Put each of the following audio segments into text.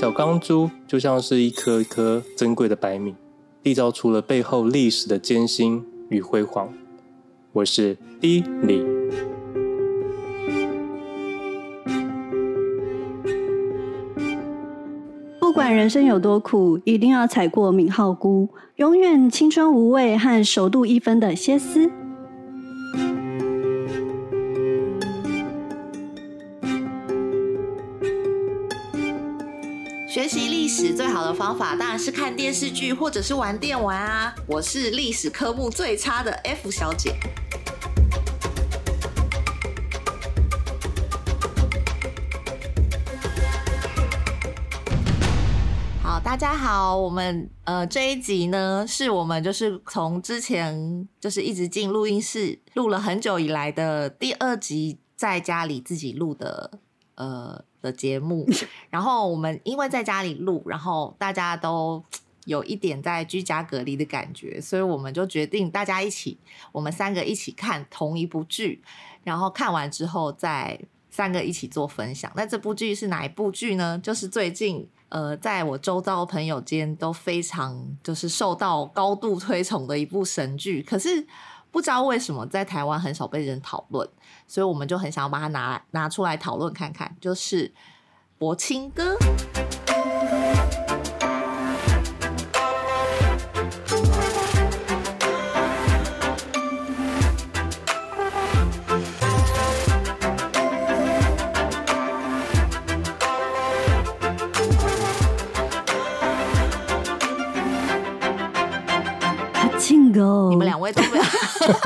小钢珠就像是一颗一颗珍贵的白米，缔造出了背后历史的艰辛与辉煌。我是 D 李。不管人生有多苦，一定要踩过敏浩菇，永远青春无畏和熟度一分的歇斯。史最好的方法当然是看电视剧或者是玩电玩啊！我是历史科目最差的 F 小姐。好，大家好，我们呃这一集呢是我们就是从之前就是一直进录音室录了很久以来的第二集，在家里自己录的呃。的节目，然后我们因为在家里录，然后大家都有一点在居家隔离的感觉，所以我们就决定大家一起，我们三个一起看同一部剧，然后看完之后再三个一起做分享。那这部剧是哪一部剧呢？就是最近呃，在我周遭朋友间都非常就是受到高度推崇的一部神剧，可是不知道为什么在台湾很少被人讨论。所以我们就很想要把它拿来拿出来讨论看看，就是《柏清哥》。柏青哥，你们两位都不要。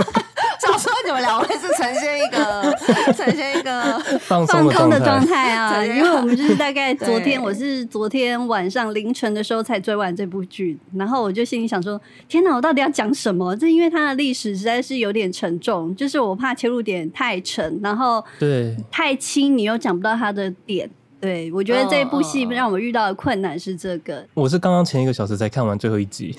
你们两位是呈现一个 呈现一个放空的状态啊，因为我们就是大概昨天，我是昨天晚上凌晨的时候才追完这部剧，然后我就心里想说：天哪，我到底要讲什么？这因为它的历史实在是有点沉重，就是我怕切入点太沉，然后对太轻，你又讲不到它的点。对，我觉得这部戏让我们遇到的困难是这个。我是刚刚前一个小时才看完最后一集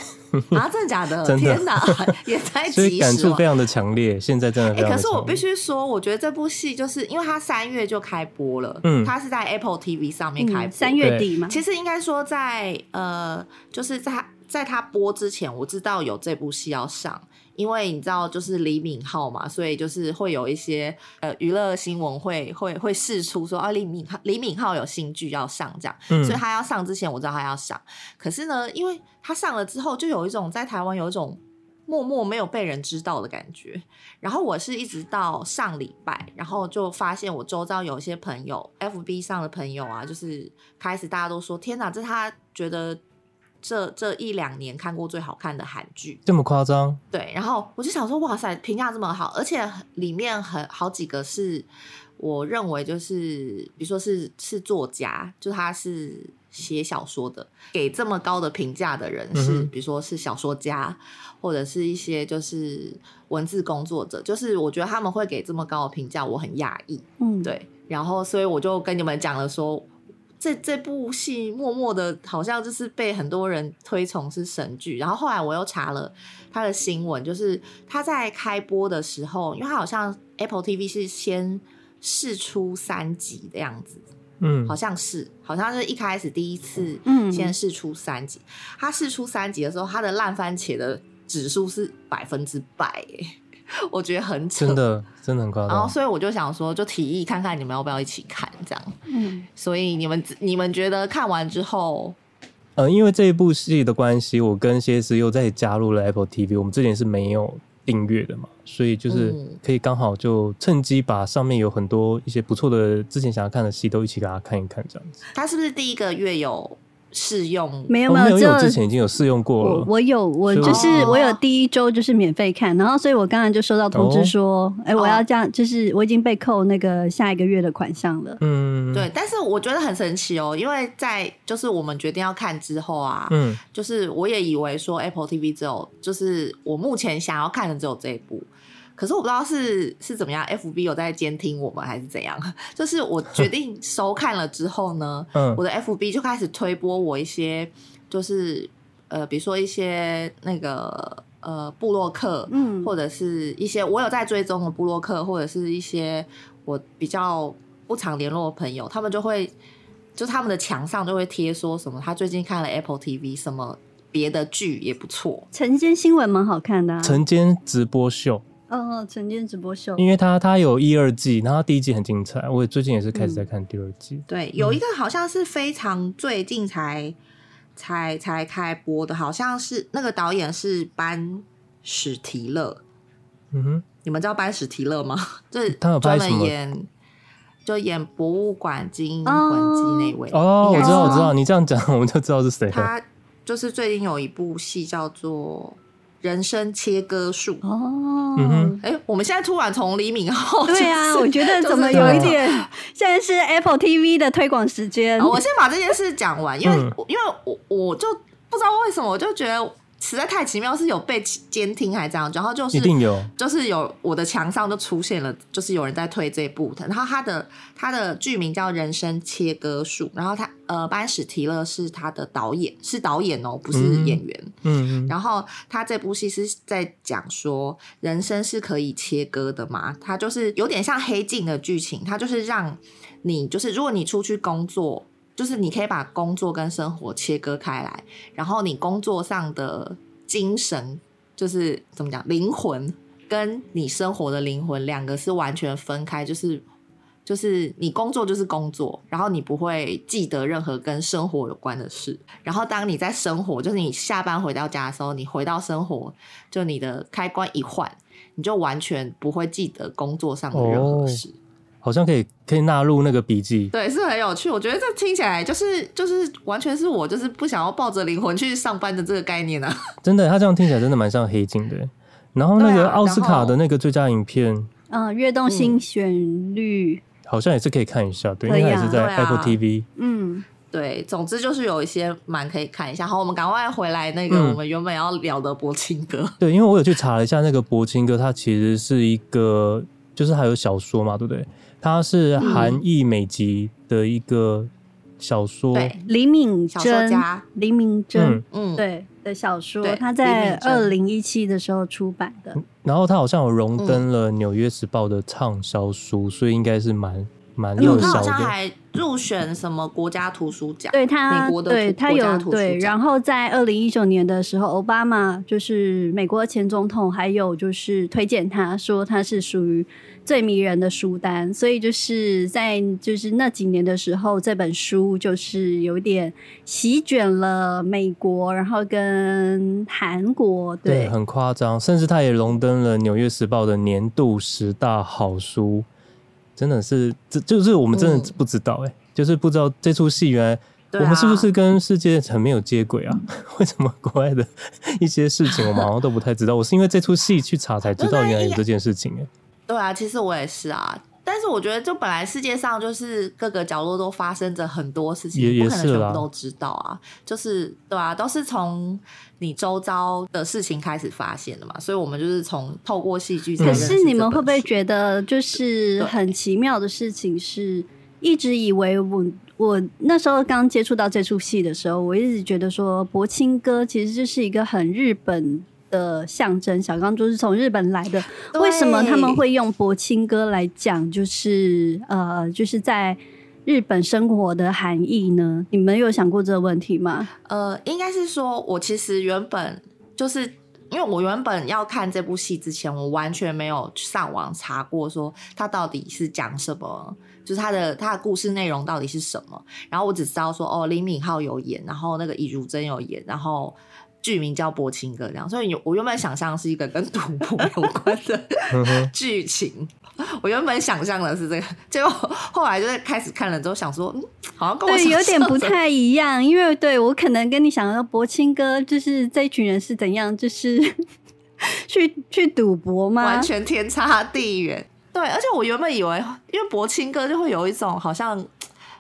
啊，真的假的？真的天哪，也太 及时了，所以感触非常的强烈。现在真的非常的，哎、欸，可是我必须说，我觉得这部戏就是因为它三月就开播了，嗯，它是在 Apple TV 上面开播，三、嗯、月底嘛。其实应该说在呃，就是在在它播之前，我知道有这部戏要上。因为你知道，就是李敏镐嘛，所以就是会有一些呃娱乐新闻会会会释出说啊，李敏镐李敏镐有新剧要上这样，嗯，所以他要上之前我知道他要上，可是呢，因为他上了之后，就有一种在台湾有一种默默没有被人知道的感觉。然后我是一直到上礼拜，然后就发现我周遭有一些朋友，FB 上的朋友啊，就是开始大家都说天哪，这是他觉得。这这一两年看过最好看的韩剧，这么夸张？对，然后我就想说，哇塞，评价这么好，而且里面很好几个是我认为就是，比如说是是作家，就他是写小说的，给这么高的评价的人是，嗯、比如说是小说家，或者是一些就是文字工作者，就是我觉得他们会给这么高的评价，我很讶异。嗯，对，然后所以我就跟你们讲了说。这这部戏默默的，好像就是被很多人推崇是神剧。然后后来我又查了他的新闻，就是他在开播的时候，因为他好像 Apple TV 是先试出三集的样子，嗯，好像是，好像是一开始第一次，嗯，先试出三集。他试出三集的时候，他的烂番茄的指数是百分之百，我觉得很扯，真的真的很夸张。然后，所以我就想说，就提议看看你们要不要一起看这样。嗯，所以你们你们觉得看完之后，呃，因为这一部戏的关系，我跟谢思又再加入了 Apple TV。我们之前是没有订阅的嘛，所以就是可以刚好就趁机把上面有很多一些不错的之前想要看的戏都一起给大家看一看，这样子。他是不是第一个月有？试用没有没有，因为我之前已经有试用过了。我，我有，我就是我有第一周就是免费看，然后所以我刚刚就收到通知说，哎、哦欸，我要这样，就是我已经被扣那个下一个月的款项了。嗯，对，但是我觉得很神奇哦，因为在就是我们决定要看之后啊，嗯，就是我也以为说 Apple TV 只有就是我目前想要看的只有这一部。可是我不知道是是怎么样，FB 有在监听我们还是怎样？就是我决 定收看了之后呢，嗯，我的 FB 就开始推播我一些，就是呃，比如说一些那个呃布洛克，嗯，或者是一些我有在追踪的布洛克，或者是一些我比较不常联络的朋友，他们就会就他们的墙上就会贴说什么，他最近看了 Apple TV，什么别的剧也不错。晨间新闻蛮好看的，啊，晨间直播秀。哦，晨间直播秀，因为他他有一二季，然后第一季很精彩，我最近也是开始在看第二季。嗯、对，有一个好像是非常最近才才才开播的，好像是那个导演是班史提勒。嗯哼，你们知道班史提勒吗？就是专门演就演博物馆惊魂记那位。哦，我知道，我知道，你这样讲我们就知道是谁。他就是最近有一部戏叫做。人生切割术哦，哎、欸，我们现在突然从李敏镐，对啊，我觉得怎么有一点，现在是 Apple TV 的推广时间。我先把这件事讲完，因为、嗯、因为我我就不知道为什么，我就觉得。实在太奇妙，是有被监听还这样，然后就是一定有，就是有我的墙上就出现了，就是有人在推这部，然后他的他的剧名叫《人生切割术》，然后他呃班史提勒是他的导演，是导演哦，不是演员，嗯，嗯，然后他这部戏是在讲说人生是可以切割的嘛，他就是有点像黑镜的剧情，他就是让你就是如果你出去工作。就是你可以把工作跟生活切割开来，然后你工作上的精神，就是怎么讲，灵魂跟你生活的灵魂两个是完全分开，就是就是你工作就是工作，然后你不会记得任何跟生活有关的事，然后当你在生活，就是你下班回到家的时候，你回到生活，就你的开关一换，你就完全不会记得工作上的任何事。哦好像可以可以纳入那个笔记，对，是很有趣。我觉得这听起来就是就是完全是我就是不想要抱着灵魂去上班的这个概念啊！真的，他这样听起来真的蛮像黑镜的。然后那个奥斯卡的那个最佳影片，嗯，跃动新旋律，好像也是可以看一下，对，因为它也是在 Apple TV。嗯，对，总之就是有一些蛮可以看一下。好，我们赶快回来那个我们原本要聊的柏青哥。对，因为我有去查了一下，那个柏青哥他其实是一个，就是还有小说嘛，对不对？他是韩裔美籍的一个小说，嗯、对李敏贞，李敏贞，嗯，对的小说，他在二零一七的时候出版的。然后他好像有荣登了《纽约时报》的畅销书，所以应该是蛮蛮热销的。他好像还入选什么国家图书奖？对他，美国的对他有对。然后在二零一九年的时候，奥巴马就是美国前总统，还有就是推荐他说他是属于。最迷人的书单，所以就是在就是那几年的时候，这本书就是有点席卷了美国，然后跟韩国，对，对很夸张，甚至它也荣登了《纽约时报》的年度十大好书，真的是这就是我们真的不知道哎、欸嗯，就是不知道这出戏原来我们是不是跟世界很没有接轨啊？为什么国外的一些事情我们好像都不太知道？我是因为这出戏去查才知道 原来有这件事情哎、欸。对啊，其实我也是啊，但是我觉得，就本来世界上就是各个角落都发生着很多事情，也不可能全部都知道啊。就是对啊，都是从你周遭的事情开始发现的嘛，所以我们就是从透过戏剧。可是你们会不会觉得，就是很奇妙的事情是，一直以为我我那时候刚接触到这出戏的时候，我一直觉得说，柏青哥其实就是一个很日本。的象征，小钢珠是从日本来的。为什么他们会用柏青哥来讲？就是呃，就是在日本生活的含义呢？你们有想过这个问题吗？呃，应该是说，我其实原本就是因为我原本要看这部戏之前，我完全没有上网查过，说他到底是讲什么，就是他的他的故事内容到底是什么。然后我只知道说，哦，李敏镐有演，然后那个尹汝贞有演，然后。剧名叫《薄情哥》这样，所以我原本想象是一个跟赌博有关的 剧情。我原本想象的是这个，结果后来就是开始看了之后，想说，嗯，好像跟我对有点不太一样。因为对我可能跟你想的薄情哥就是这一群人是怎样，就是 去去赌博吗？完全天差地远。对，而且我原本以为，因为薄情哥就会有一种好像。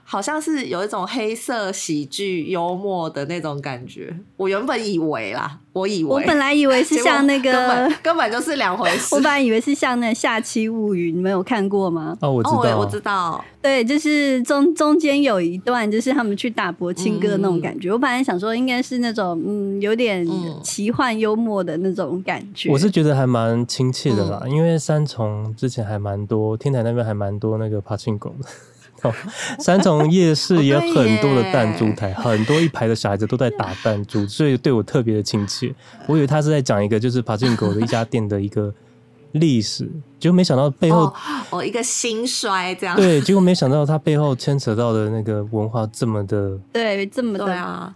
好像是有一种黑色喜剧幽默的那种感觉，我原本以为啦，我以为 我本来以为是像那个根本根本就是两回事。我本来以为是像那个《下期物语》，你们有看过吗？哦，我知道，哦、我知道，对，就是中中间有一段，就是他们去打博青哥那种感觉。嗯、我本来想说，应该是那种嗯，有点奇幻幽默的那种感觉。我是觉得还蛮亲切的啦，嗯、因为三重之前还蛮多，天台那边还蛮多那个爬青狗的。哦，三重夜市也有很多的弹珠台，很多一排的小孩子都在打弹珠，所以对我特别的亲切。我以为他是在讲一个就是爬进狗的一家店的一个历史，结果没想到背后哦，哦一个兴衰这样。对，结果没想到他背后牵扯到的那个文化这么的，对，这么的对啊。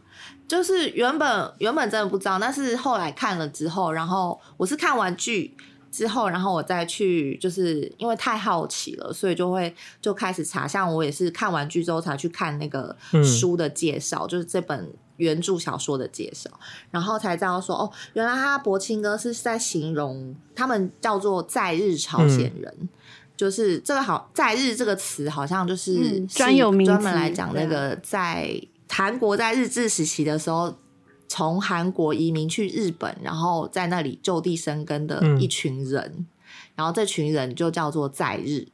就是原本原本真的不知道，但是后来看了之后，然后我是看完剧之后，然后我再去，就是因为太好奇了，所以就会就开始查。像我也是看完剧之后才去看那个书的介绍，嗯、就是这本原著小说的介绍，然后才知道说哦，原来他柏青哥是在形容他们叫做在日朝鲜人，嗯、就是这个好在日这个词好像就是专有名专门来讲那个在。韩国在日治时期的时候，从韩国移民去日本，然后在那里就地生根的一群人，嗯、然后这群人就叫做在日，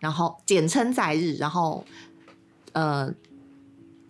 然后简称在日，然后呃，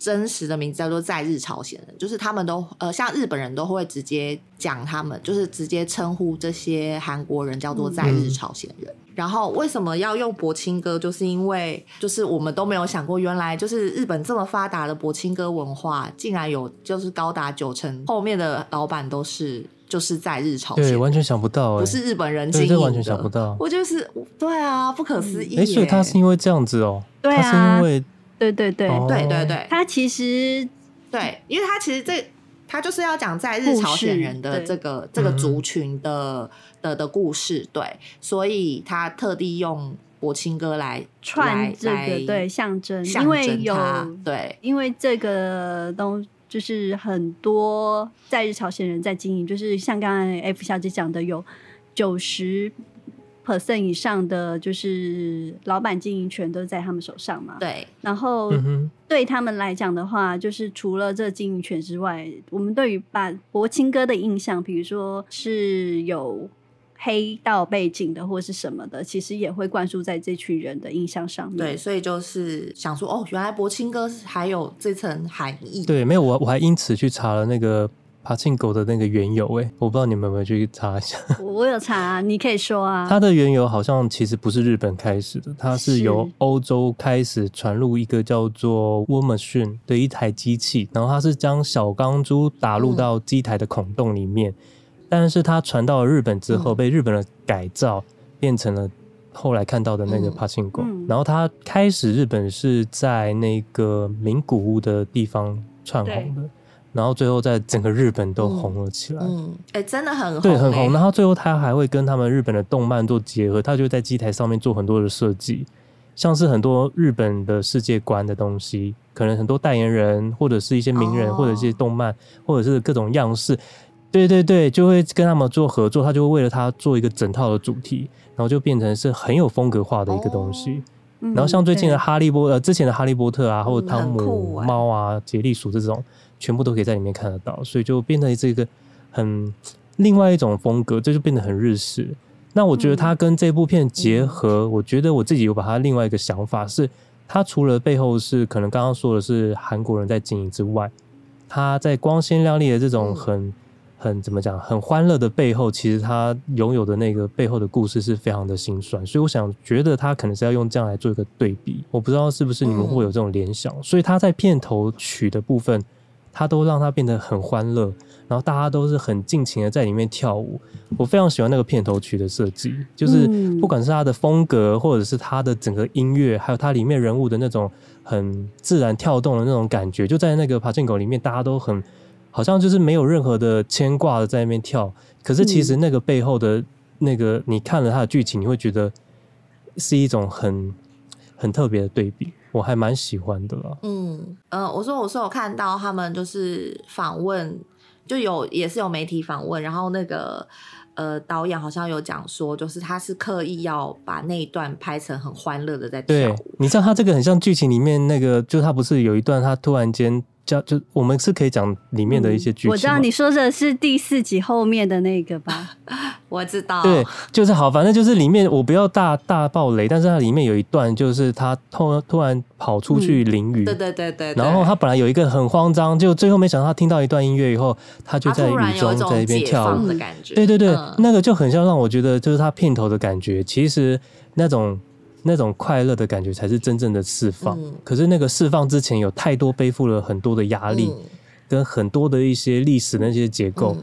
真实的名字叫做在日朝鲜人，就是他们都呃，像日本人都会直接讲他们，就是直接称呼这些韩国人叫做在日朝鲜人。嗯然后为什么要用柏青哥？就是因为就是我们都没有想过，原来就是日本这么发达的柏青哥文化，竟然有就是高达九成后面的老板都是就是在日朝鲜，对，完全想不到，不是日本人经营的，完全想不到。我就是对啊，不可思议。哎，所以他是因为这样子哦，对啊，他是因为对对对。对对对，他其实对，因为他其实这。他就是要讲在日朝鲜人的这个这个族群的的的故事，对，所以他特地用柏青哥来串这个对象征，因为有对，因为这个东就是很多在日朝鲜人在经营，就是像刚才 F 小姐讲的，有九十。Percent 以上的就是老板经营权都在他们手上嘛？对。然后对他们来讲的话，就是除了这经营权之外，我们对于把博清哥的印象，比如说是有黑道背景的或是什么的，其实也会灌输在这群人的印象上面。对，所以就是想说，哦，原来博清哥还有这层含义。对，没有我，我还因此去查了那个。柏青哥的那个缘由，哎，我不知道你们有没有去查一下。我有查啊，你可以说啊。它的缘由好像其实不是日本开始的，它是由欧洲开始传入一个叫做 War Machine 的一台机器，然后它是将小钢珠打入到机台的孔洞里面，嗯、但是它传到了日本之后，被日本人改造，嗯、变成了后来看到的那个帕庆狗。然后它开始日本是在那个名古屋的地方串红的。然后最后在整个日本都红了起来，嗯，哎、嗯欸，真的很红，对，很红。然后最后他还会跟他们日本的动漫做结合，他就在机台上面做很多的设计，像是很多日本的世界观的东西，可能很多代言人或者是一些名人，或者一些动漫，或者是各种样式，对对对，就会跟他们做合作，他就会为了他做一个整套的主题，然后就变成是很有风格化的一个东西。然后像最近的哈利波呃，之前的哈利波特啊，或者汤姆猫啊、杰利鼠这种。全部都可以在里面看得到，所以就变成这个很另外一种风格，这就变得很日式。那我觉得它跟这部片结合，嗯、我觉得我自己有把它另外一个想法是，它除了背后是可能刚刚说的是韩国人在经营之外，它在光鲜亮丽的这种很、嗯、很怎么讲很欢乐的背后，其实它拥有的那个背后的故事是非常的心酸。所以我想觉得它可能是要用这样来做一个对比，我不知道是不是你们会有这种联想。嗯、所以它在片头曲的部分。他都让他变得很欢乐，然后大家都是很尽情的在里面跳舞。我非常喜欢那个片头曲的设计，就是不管是他的风格，或者是他的整个音乐，还有它里面人物的那种很自然跳动的那种感觉，就在那个爬进狗里面，大家都很好像就是没有任何的牵挂的在那边跳。可是其实那个背后的那个，你看了他的剧情，你会觉得是一种很很特别的对比。我还蛮喜欢的啦。嗯呃，我说我说我看到他们就是访问，就有也是有媒体访问，然后那个呃导演好像有讲说，就是他是刻意要把那一段拍成很欢乐的在跳舞。对，你知道他这个很像剧情里面那个，就他不是有一段他突然间。叫就我们是可以讲里面的一些剧情，嗯。我知道你说的是第四集后面的那个吧？我知道。对，就是好，反正就是里面我不要大大爆雷，但是它里面有一段就是他突突然跑出去淋雨，嗯，对对对对，然后他本来有一个很慌张，就最后没想到他听到一段音乐以后，他就在雨中在一边跳舞的感觉。对对对，嗯，那个就很像让我觉得就是他片头的感觉，其实那种。那种快乐的感觉才是真正的释放。嗯、可是那个释放之前，有太多背负了很多的压力，嗯、跟很多的一些历史那些结构。嗯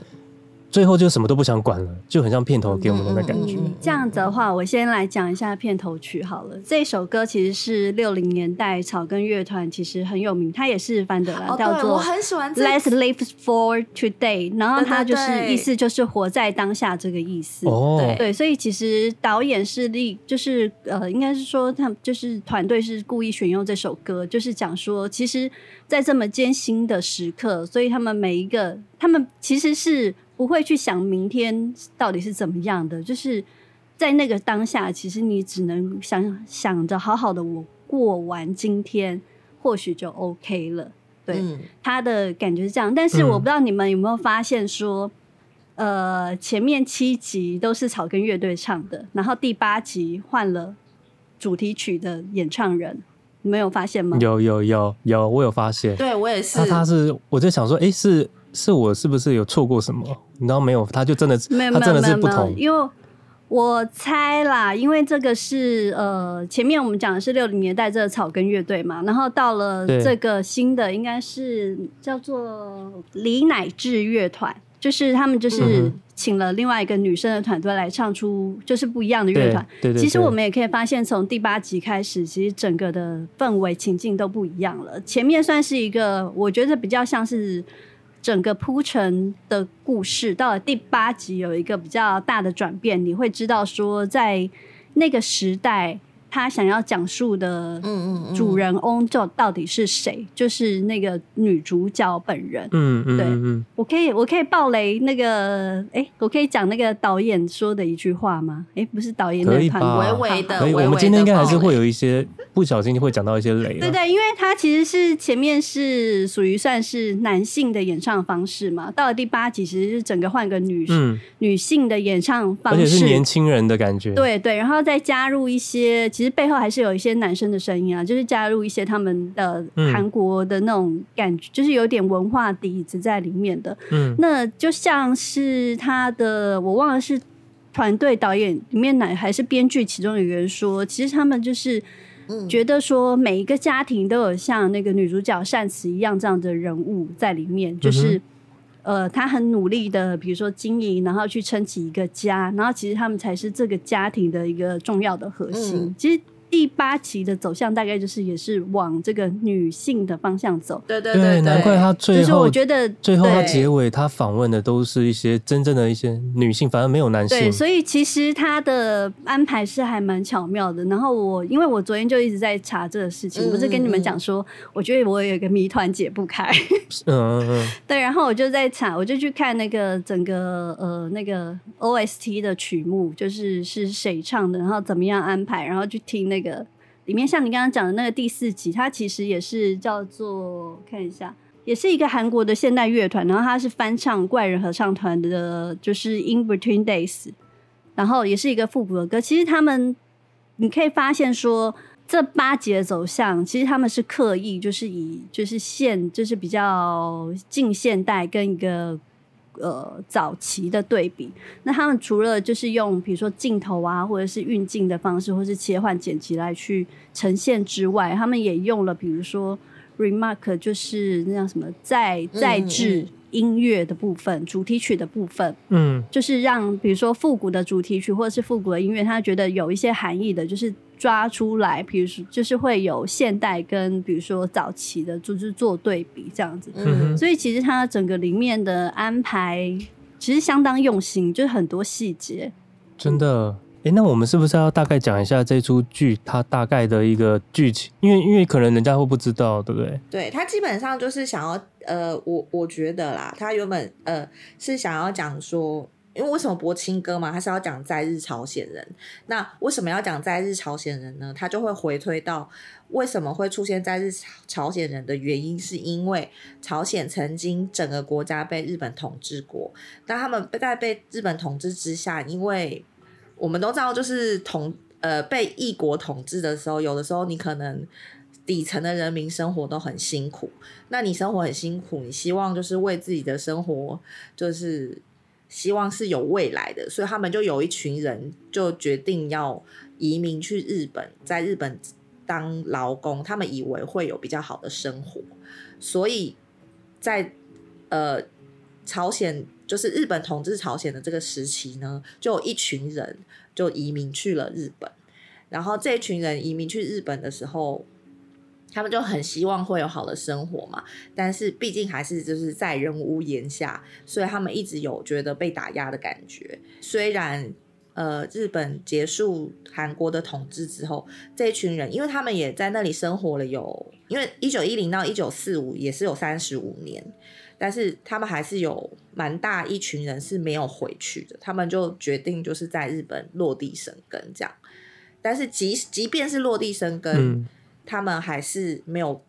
最后就什么都不想管了，就很像片头给我们的感觉。这样子的话，我先来讲一下片头曲好了。这首歌其实是六零年代草根乐团，其实很有名，它也是翻的啦，叫做《Let's Live for Today》。然后它就是意思就是活在当下这个意思。哦，对对，所以其实导演是立，就是呃，应该是说他们就是团队是故意选用这首歌，就是讲说，其实，在这么艰辛的时刻，所以他们每一个，他们其实是。不会去想明天到底是怎么样的，就是在那个当下，其实你只能想想着好好的我过完今天，或许就 OK 了。对，嗯、他的感觉是这样。但是我不知道你们有没有发现说，嗯、呃，前面七集都是草根乐队唱的，然后第八集换了主题曲的演唱人，你们有发现吗？有有有有，我有发现。对我也是。他他是我在想说，哎，是。是我是不是有错过什么？然后没有，他就真的是，没有他真的是不同。因为我猜啦，因为这个是呃，前面我们讲的是六零年代这个草根乐队嘛，然后到了这个新的，应该是叫做李乃志乐团，就是他们就是请了另外一个女生的团队来唱出就是不一样的乐团。对对对。其实我们也可以发现，从第八集开始，其实整个的氛围情境都不一样了。前面算是一个，我觉得比较像是。整个铺陈的故事到了第八集有一个比较大的转变，你会知道说，在那个时代。他想要讲述的主人翁就到底是谁？嗯嗯嗯，就是那个女主角本人。嗯嗯，对嗯，我可以我可以爆雷那个，哎，我可以讲那个导演说的一句话吗？哎，不是导演那个团微微的，微微的。我们今天应该还是会有一些不小心就会讲到一些雷。对对，因为他其实是前面是属于算是男性的演唱方式嘛，到了第八集其实是整个换个女、嗯、女性的演唱方式，而且是年轻人的感觉。对对，然后再加入一些。其实背后还是有一些男生的声音啊，就是加入一些他们的韩国的那种感觉，嗯、就是有点文化底子在里面的。嗯，那就像是他的，我忘了是团队导演里面哪还是编剧其中有人说，其实他们就是觉得说每一个家庭都有像那个女主角善慈一样这样的人物在里面，就是。嗯呃，他很努力的，比如说经营，然后去撑起一个家，然后其实他们才是这个家庭的一个重要的核心。嗯、其实。第八期的走向大概就是也是往这个女性的方向走，对对对，对，难怪他最后，就是我觉得最后他结尾他访问的都是一些真正的一些女性，反而没有男性。对，所以其实他的安排是还蛮巧妙的。然后我因为我昨天就一直在查这个事情，嗯、不是跟你们讲说，我觉得我有一个谜团解不开。嗯嗯嗯。对，然后我就在查，我就去看那个整个呃那个 OST 的曲目，就是是谁唱的，然后怎么样安排，然后去听那个。这个里面像你刚刚讲的那个第四集，它其实也是叫做看一下，也是一个韩国的现代乐团，然后它是翻唱怪人合唱团的，就是《In Between Days》，然后也是一个复古的歌。其实他们你可以发现说，这八集的走向，其实他们是刻意就是以就是现就是比较近现代跟一个。呃，早期的对比，那他们除了就是用比如说镜头啊，或者是运镜的方式，或是切换剪辑来去呈现之外，他们也用了比如说 remark，就是那叫什么再再制音乐的部分，主题曲的部分，嗯，就是让比如说复古的主题曲或者是复古的音乐，他觉得有一些含义的，就是。抓出来，比如说就是会有现代跟比如说早期的，就是做对比这样子。嗯，所以其实它整个里面的安排其实相当用心，就是很多细节。真的，哎、那我们是不是要大概讲一下这出剧它大概的一个剧情？因为因为可能人家会不知道，对不对？对，它基本上就是想要，呃，我我觉得啦，它原本呃是想要讲说。因为为什么播青歌嘛？他是要讲在日朝鲜人。那为什么要讲在日朝鲜人呢？他就会回推到为什么会出现在日朝鲜人的原因，是因为朝鲜曾经整个国家被日本统治过。那他们在被日本统治之下，因为我们都知道，就是统呃被异国统治的时候，有的时候你可能底层的人民生活都很辛苦。那你生活很辛苦，你希望就是为自己的生活就是。希望是有未来的，所以他们就有一群人就决定要移民去日本，在日本当劳工，他们以为会有比较好的生活，所以在呃朝鲜，就是日本统治朝鲜的这个时期呢，就有一群人就移民去了日本，然后这群人移民去日本的时候。他们就很希望会有好的生活嘛，但是毕竟还是就是在人屋檐下，所以他们一直有觉得被打压的感觉。虽然呃，日本结束韩国的统治之后，这一群人，因为他们也在那里生活了有，因为一九一零到一九四五也是有三十五年，但是他们还是有蛮大一群人是没有回去的，他们就决定就是在日本落地生根这样。但是即即便是落地生根。嗯他们还是没有，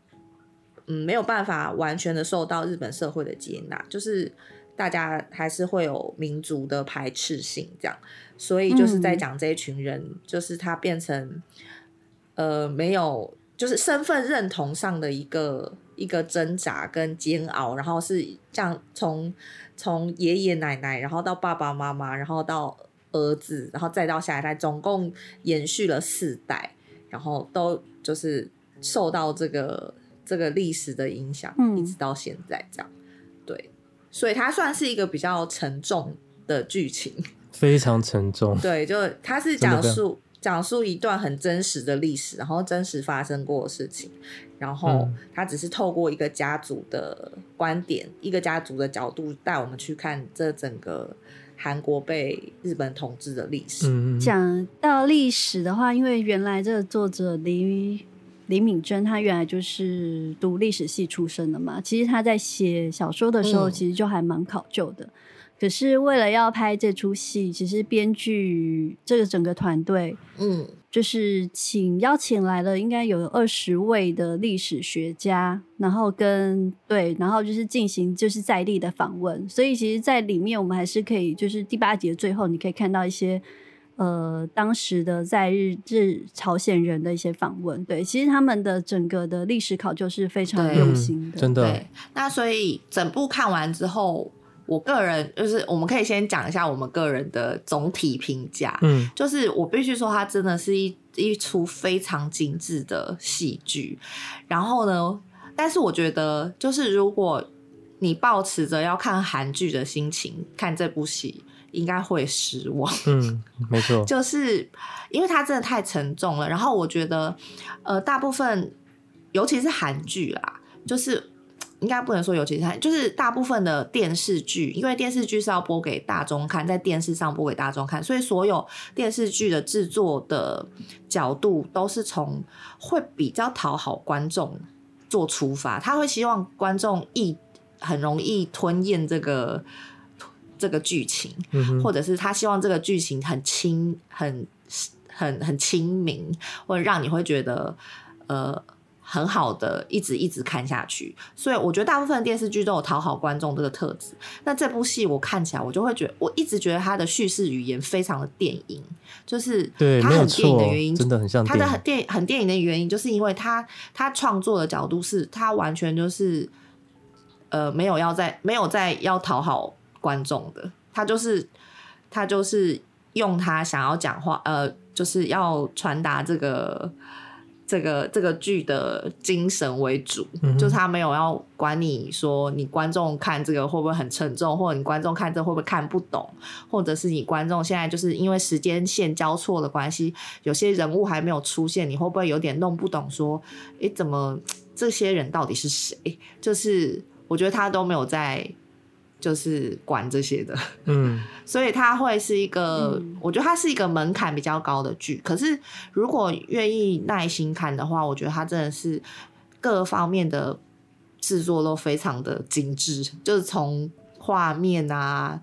嗯，没有办法完全的受到日本社会的接纳，就是大家还是会有民族的排斥性，这样，所以就是在讲这一群人，嗯、就是他变成，呃，没有，就是身份认同上的一个一个挣扎跟煎熬，然后是这样从从爷爷奶奶，然后到爸爸妈妈，然后到儿子，然后再到下一代，总共延续了四代，然后都。就是受到这个这个历史的影响，嗯，一直到现在这样，对，所以它算是一个比较沉重的剧情，非常沉重。对，就它是讲述讲述一段很真实的历史，然后真实发生过的事情，然后他只是透过一个家族的观点，嗯、一个家族的角度带我们去看这整个。韩国被日本统治的历史。讲到历史的话，因为原来这个作者李李敏贞，他原来就是读历史系出身的嘛。其实他在写小说的时候，其实就还蛮考究的。嗯。可是为了要拍这出戏，其实编剧这个整个团队，嗯。就是请邀请来了，应该有二十位的历史学家，然后跟对，然后就是进行就是在地的访问。所以其实，在里面我们还是可以，就是第八集的最后，你可以看到一些呃当时的在日日朝鲜人的一些访问。对，其实他们的整个的历史考究是非常用心的，真的。对，那所以整部看完之后。我个人就是，我们可以先讲一下我们个人的总体评价。嗯，就是我必须说，它真的是一一出非常精致的戏剧。然后呢，但是我觉得，就是如果你抱持着要看韩剧的心情看这部戏，应该会失望。嗯，没错，就是因为它真的太沉重了。然后我觉得，呃，大部分尤其是韩剧啦，就是。应该不能说尤其是，就是大部分的电视剧，因为电视剧是要播给大众看，在电视上播给大众看，所以所有电视剧的制作的角度都是从会比较讨好观众做出发，他会希望观众易很容易吞咽这个这个剧情，嗯，或者是他希望这个剧情很亲、很很很亲民，或者让你会觉得呃。很好的，一直一直看下去，所以我觉得大部分的电视剧都有讨好观众这个特质。那这部戏我看起来，我就会觉得，我一直觉得它的叙事语言非常的电影，就是它很电影的原因，真的很像。它的很电很电影的原因，就是因为它它创作的角度是，它完全就是呃没有要在没有在要讨好观众的，他就是他就是用他想要讲话，呃，就是要传达这个。这个这个剧的精神为主，嗯，就是他没有要管你说你观众看这个会不会很沉重，或者你观众看这个会不会看不懂，或者是你观众现在就是因为时间线交错的关系，有些人物还没有出现，你会不会有点弄不懂？说，诶，怎么这些人到底是谁？就是我觉得他都没有在。就是管这些的，嗯，所以它会是一个，嗯，我觉得它是一个门槛比较高的剧。可是如果愿意耐心看的话，我觉得它真的是各方面的制作都非常的精致，就是从画面啊，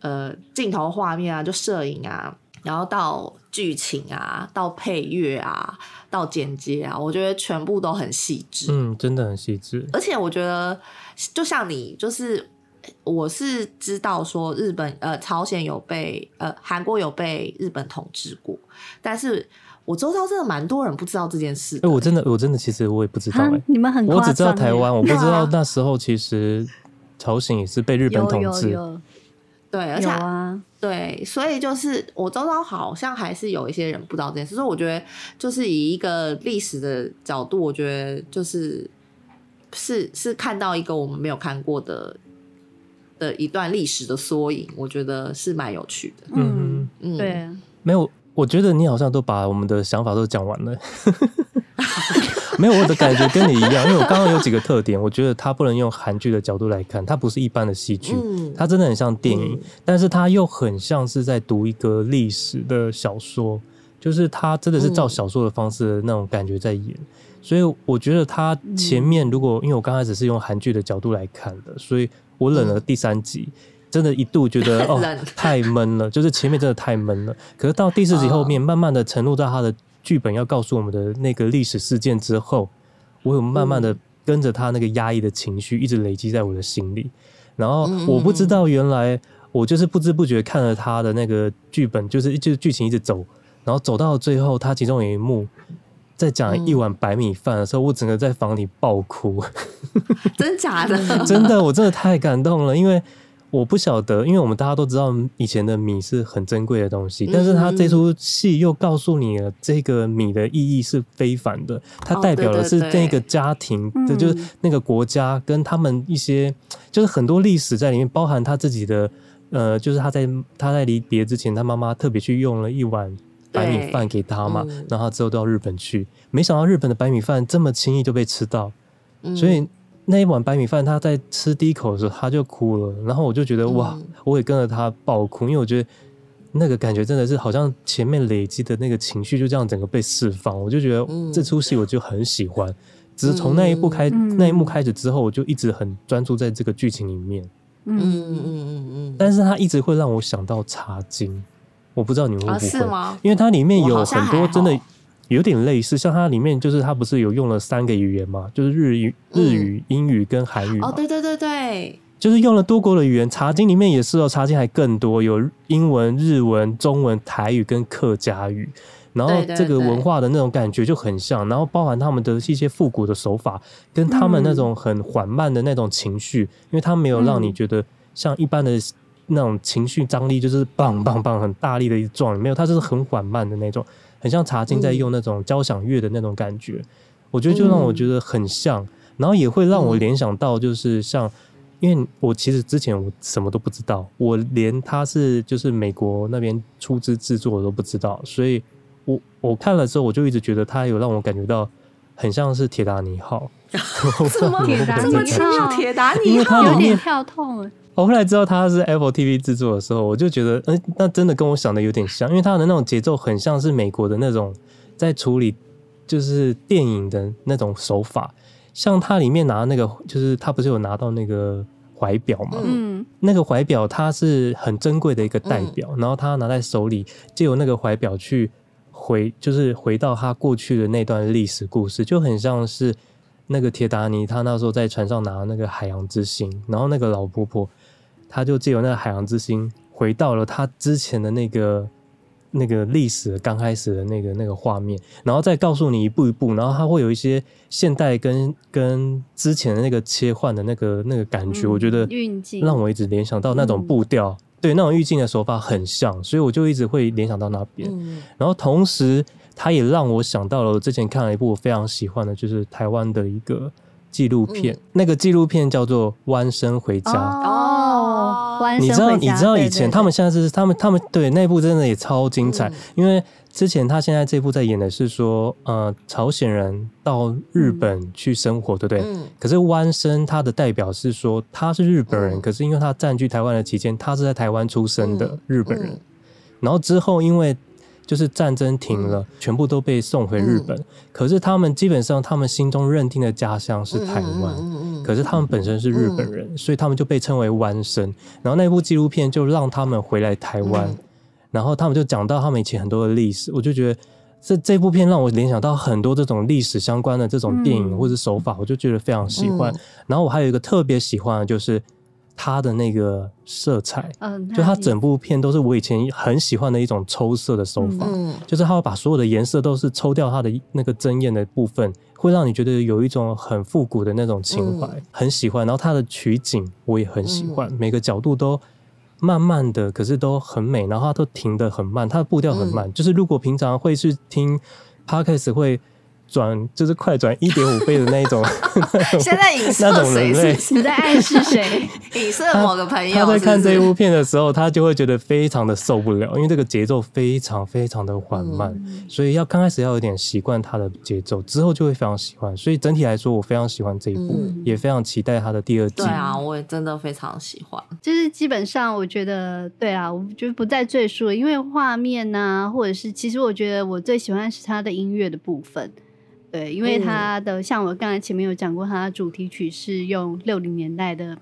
呃，镜头画面啊，就摄影啊，然后到剧情啊，到配乐啊，到剪接啊，我觉得全部都很细致，嗯，真的很细致。而且我觉得，就像你，就是。我是知道说日本呃朝鲜有被呃韩国有被日本统治过，但是我周遭真的蛮多人不知道这件事。哎、欸，我真的我真的其实我也不知道哎、欸，你们很我只知道台湾，我不知道那时候其实朝鲜也是被日本统治。对，而且啊，对，所以就是我周遭好像还是有一些人不知道这件事，所以我觉得就是以一个历史的角度，我觉得就是是是看到一个我们没有看过的的一段历史的缩影，我觉得是蛮有趣的。嗯嗯，对，没有，我觉得你好像都把我们的想法都讲完了。没有，我的感觉跟你一样，因为我刚刚有几个特点，我觉得它不能用韩剧的角度来看，它不是一般的戏剧，它真的很像电影，但是它又很像是在读一个历史的小说，就是它真的是照小说的方式的那种感觉在演，所以我觉得它前面如果因为我刚开始是用韩剧的角度来看的，所以我忍了第三集，真的一度觉得 哦太闷了，就是前面真的太闷了，可是到第四集后面，慢慢的沉入到他的。剧本要告诉我们的那个历史事件之后，我有慢慢的跟着他那个压抑的情绪一直累积在我的心里，然后我不知道原来我就是不知不觉看了他的那个剧本，就是就是剧情一直走，然后走到最后，他其中有一幕在讲一碗白米饭的时候，我整个在房里爆哭，真假的？真的，我真的太感动了，因为。我不晓得，因为我们大家都知道以前的米是很珍贵的东西，但是他这出戏又告诉你了，这个米的意义是非凡的，它代表的是这个家庭，这就是那个国家跟他们一些，就是很多历史在里面，包含他自己的，呃，就是他在他在离别之前，他妈妈特别去用了一碗白米饭给他嘛，然后之后到日本去，没想到日本的白米饭这么轻易就被吃到，所以。那一碗白米饭，他在吃第一口的时候，他就哭了。然后我就觉得哇，我也跟着他爆哭，因为我觉得那个感觉真的是好像前面累积的那个情绪就这样整个被释放。我就觉得这出戏我就很喜欢。只是从那一部开那一幕开始之后，我就一直很专注在这个剧情里面。嗯嗯嗯嗯。但是他一直会让我想到《茶经》，我不知道你们会不会？因为它里面有很多真的。有点类似，像它里面就是它不是有用了三个语言嘛，就是日语、日语、英语跟韩语。哦，对对对对，就是用了多国的语言。茶经里面也是哦，茶经还更多，有英文、日文、中文、台语跟客家语。然后这个文化的那种感觉就很像，然后包含他们的一些复古的手法，跟他们那种很缓慢的那种情绪，因为他没有让你觉得像一般的那种情绪张力，就是棒棒棒很大力的一撞，没有，它就是很缓慢的那种。很像茶经在用那种交响乐的那种感觉，嗯、我觉得就让我觉得很像，嗯、然后也会让我联想到，就是像，嗯、因为我其实之前我什么都不知道，我连他是就是美国那边出资制作我都不知道，所以我我看了之后，我就一直觉得它有让我感觉到很像是铁达尼号 这么铁达尼号，铁达尼号有点跳痛。我后来知道他是 Apple TV 制作的时候，我就觉得，嗯，那真的跟我想的有点像，因为他的那种节奏很像是美国的那种在处理就是电影的那种手法。像它里面拿那个，就是他不是有拿到那个怀表嘛？嗯，那个怀表它是很珍贵的一个代表，然后他拿在手里，借由那个怀表去回，就是回到他过去的那段历史故事，就很像是那个铁达尼他那时候在船上拿那个海洋之心，然后那个老婆婆。她就借由那个海洋之心，回到了她之前的那个那个历史刚开始的那个那个画面，然后再告诉你一步一步，然后他会有一些现代跟跟之前的那个切换的那个那个感觉，嗯、我觉得让我一直联想到那种步调，嗯、对那种运镜的手法很像，所以我就一直会联想到那边。嗯、然后同时，他也让我想到了我之前看了一部我非常喜欢的，就是台湾的一个纪录片，嗯、那个纪录片叫做《弯身回家》哦。你知道，你知道以前他们现在是他们他们对那部真的也超精彩，因为之前他现在这部在演的是说，呃，朝鲜人到日本去生活，对不对？可是弯身他的代表是说他是日本人，可是因为他占据台湾的期间，他是在台湾出生的日本人，然后之后因为。就是战争停了，嗯、全部都被送回日本。嗯、可是他们基本上，他们心中认定的家乡是台湾。嗯嗯嗯、可是他们本身是日本人，嗯、所以他们就被称为湾生。然后那部纪录片就让他们回来台湾，嗯、然后他们就讲到他们以前很多的历史。我就觉得这这部片让我联想到很多这种历史相关的这种电影或者手法，嗯、我就觉得非常喜欢。嗯、然后我还有一个特别喜欢的就是。他的那个色彩，嗯，就它整部片都是我以前很喜欢的一种抽色的手法，嗯，就是他会把所有的颜色都是抽掉它的那个争艳的部分，会让你觉得有一种很复古的那种情怀，嗯、很喜欢。然后它的取景我也很喜欢，嗯、每个角度都慢慢的，可是都很美，然后它都停得很慢，它的步调很慢。嗯、就是如果平常会去听 Podcast 会。转就是快转一点五 倍的那一种，现在影射谁？你在暗示谁？影射某个朋友是是？他在看这一部片的时候，他就会觉得非常的受不了，因为这个节奏非常非常的缓慢，嗯、所以要刚开始要有点习惯他的节奏，之后就会非常喜欢。所以整体来说，我非常喜欢这一部，嗯、也非常期待他的第二季。对啊，我也真的非常喜欢。就是基本上，我觉得对啊，我就不再赘述了，因为画面啊，或者是其实我觉得我最喜欢是他的音乐的部分。对，因为他的、嗯、像我刚才前面有讲过，他的主题曲是用六零年代的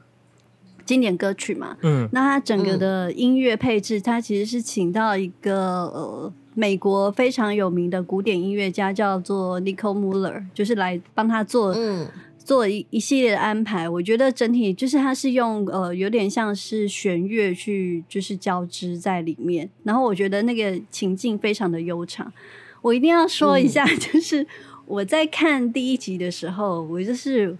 经典歌曲嘛。嗯，那他整个的音乐配置，他其实是请到一个呃美国非常有名的古典音乐家，叫做 Nico Muller，就是来帮他做、嗯、做一一系列的安排。我觉得整体就是他是用呃有点像是弦乐去就是交织在里面，然后我觉得那个情境非常的悠长。我一定要说一下，就是。嗯我在看第一集的时候，我就是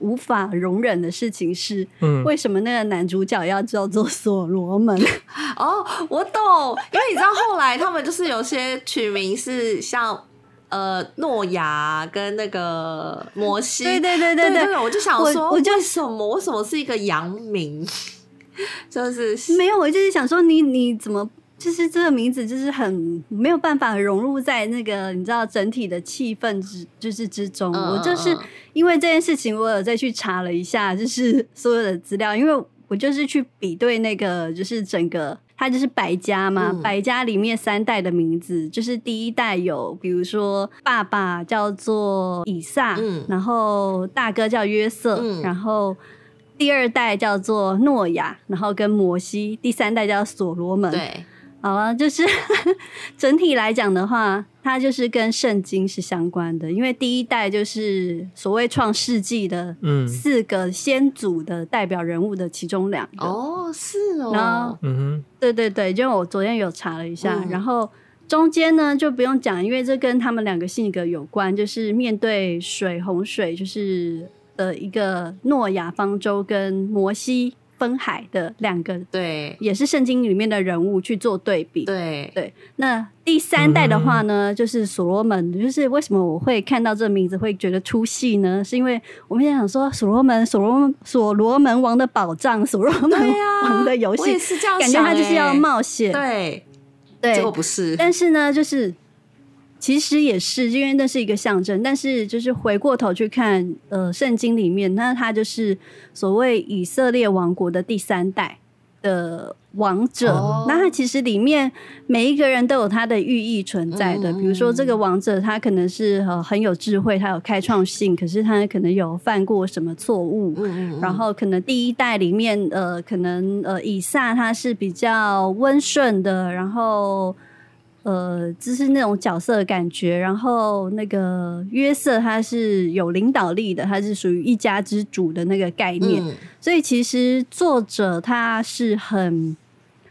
无法容忍的事情是，嗯，为什么那个男主角要叫做所罗门？哦，我懂，因为你知道后来他们就是有些取名是像呃诺亚跟那个摩西，对对对对对，对，我就想说，我就为什么为什么是一个阳明？就是没有，我就是想说你，你你怎么？就是这个名字，就是很没有办法融入在那个你知道整体的气氛之就是之中。嗯、我就是因为这件事情，我有再去查了一下，就是 所有的资料，因为我就是去比对那个，就是整个他就是百家嘛，嗯、百家里面三代的名字，就是第一代有，比如说爸爸叫做以撒，嗯、然后大哥叫约瑟，嗯、然后第二代叫做诺亚，然后跟摩西，第三代叫所罗门。对。好了，就是 整体来讲的话，它就是跟圣经是相关的，因为第一代就是所谓创世纪的四个先祖的代表人物的其中两个。哦，是哦。然后，嗯哼，对对对，就我昨天有查了一下，嗯、然后中间呢就不用讲，因为这跟他们两个性格有关，就是面对水洪水，就是的一个诺亚方舟跟摩西。分海的两个，对，也是圣经里面的人物去做对比，对对。那第三代的话呢，嗯、就是所罗门，就是为什么我会看到这个名字会觉得出戏呢？是因为我们想说所罗门，所罗，所罗门王的宝藏，所罗门王的游戏，也是这样，感觉他就是要冒险，对对，结果不是。但是呢，就是。其实也是，因为那是一个象征。但是，就是回过头去看，呃，圣经里面，那他就是所谓以色列王国的第三代的王者。哦、那他其实里面每一个人都有他的寓意存在的。嗯、比如说，这个王者他可能是呃很有智慧，他有开创性，可是他可能有犯过什么错误。嗯、然后，可能第一代里面，呃，可能呃以撒他是比较温顺的，然后。呃，就是那种角色的感觉，然后那个约瑟他是有领导力的，他是属于一家之主的那个概念，嗯、所以其实作者他是很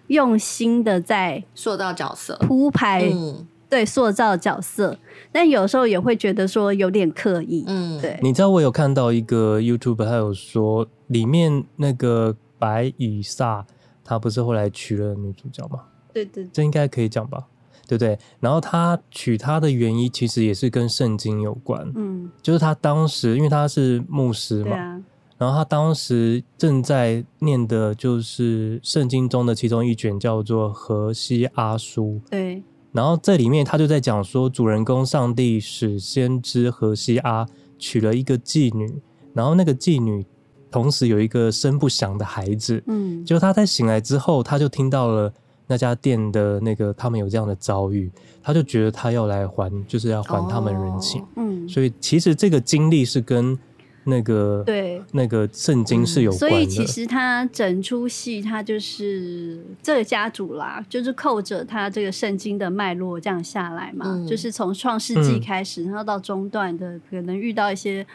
用心的在塑造角色、铺排，嗯、对，塑造角色，但有时候也会觉得说有点刻意，嗯，对。你知道我有看到一个 YouTube，他有说里面那个白羽萨，他不是后来娶了女主角吗？对，对对，这应该可以讲吧。对不对？然后他娶她的原因其实也是跟圣经有关，嗯，就是他当时因为他是牧师嘛，啊、然后他当时正在念的就是圣经中的其中一卷，叫做《何西阿书》，对。然后这里面他就在讲说，主人公上帝使先知何西阿娶了一个妓女，然后那个妓女同时有一个生不祥的孩子，嗯，就他在醒来之后，他就听到了。那家店的那个，他们有这样的遭遇，他就觉得他要来还，就是要还他们人情。哦、嗯，所以其实这个经历是跟那个对那个圣经是有关的。所以其实他整出戏，他就是这个家族啦，就是扣着他这个圣经的脉络这样下来嘛，嗯、就是从创世纪开始，然后到中段的可能遇到一些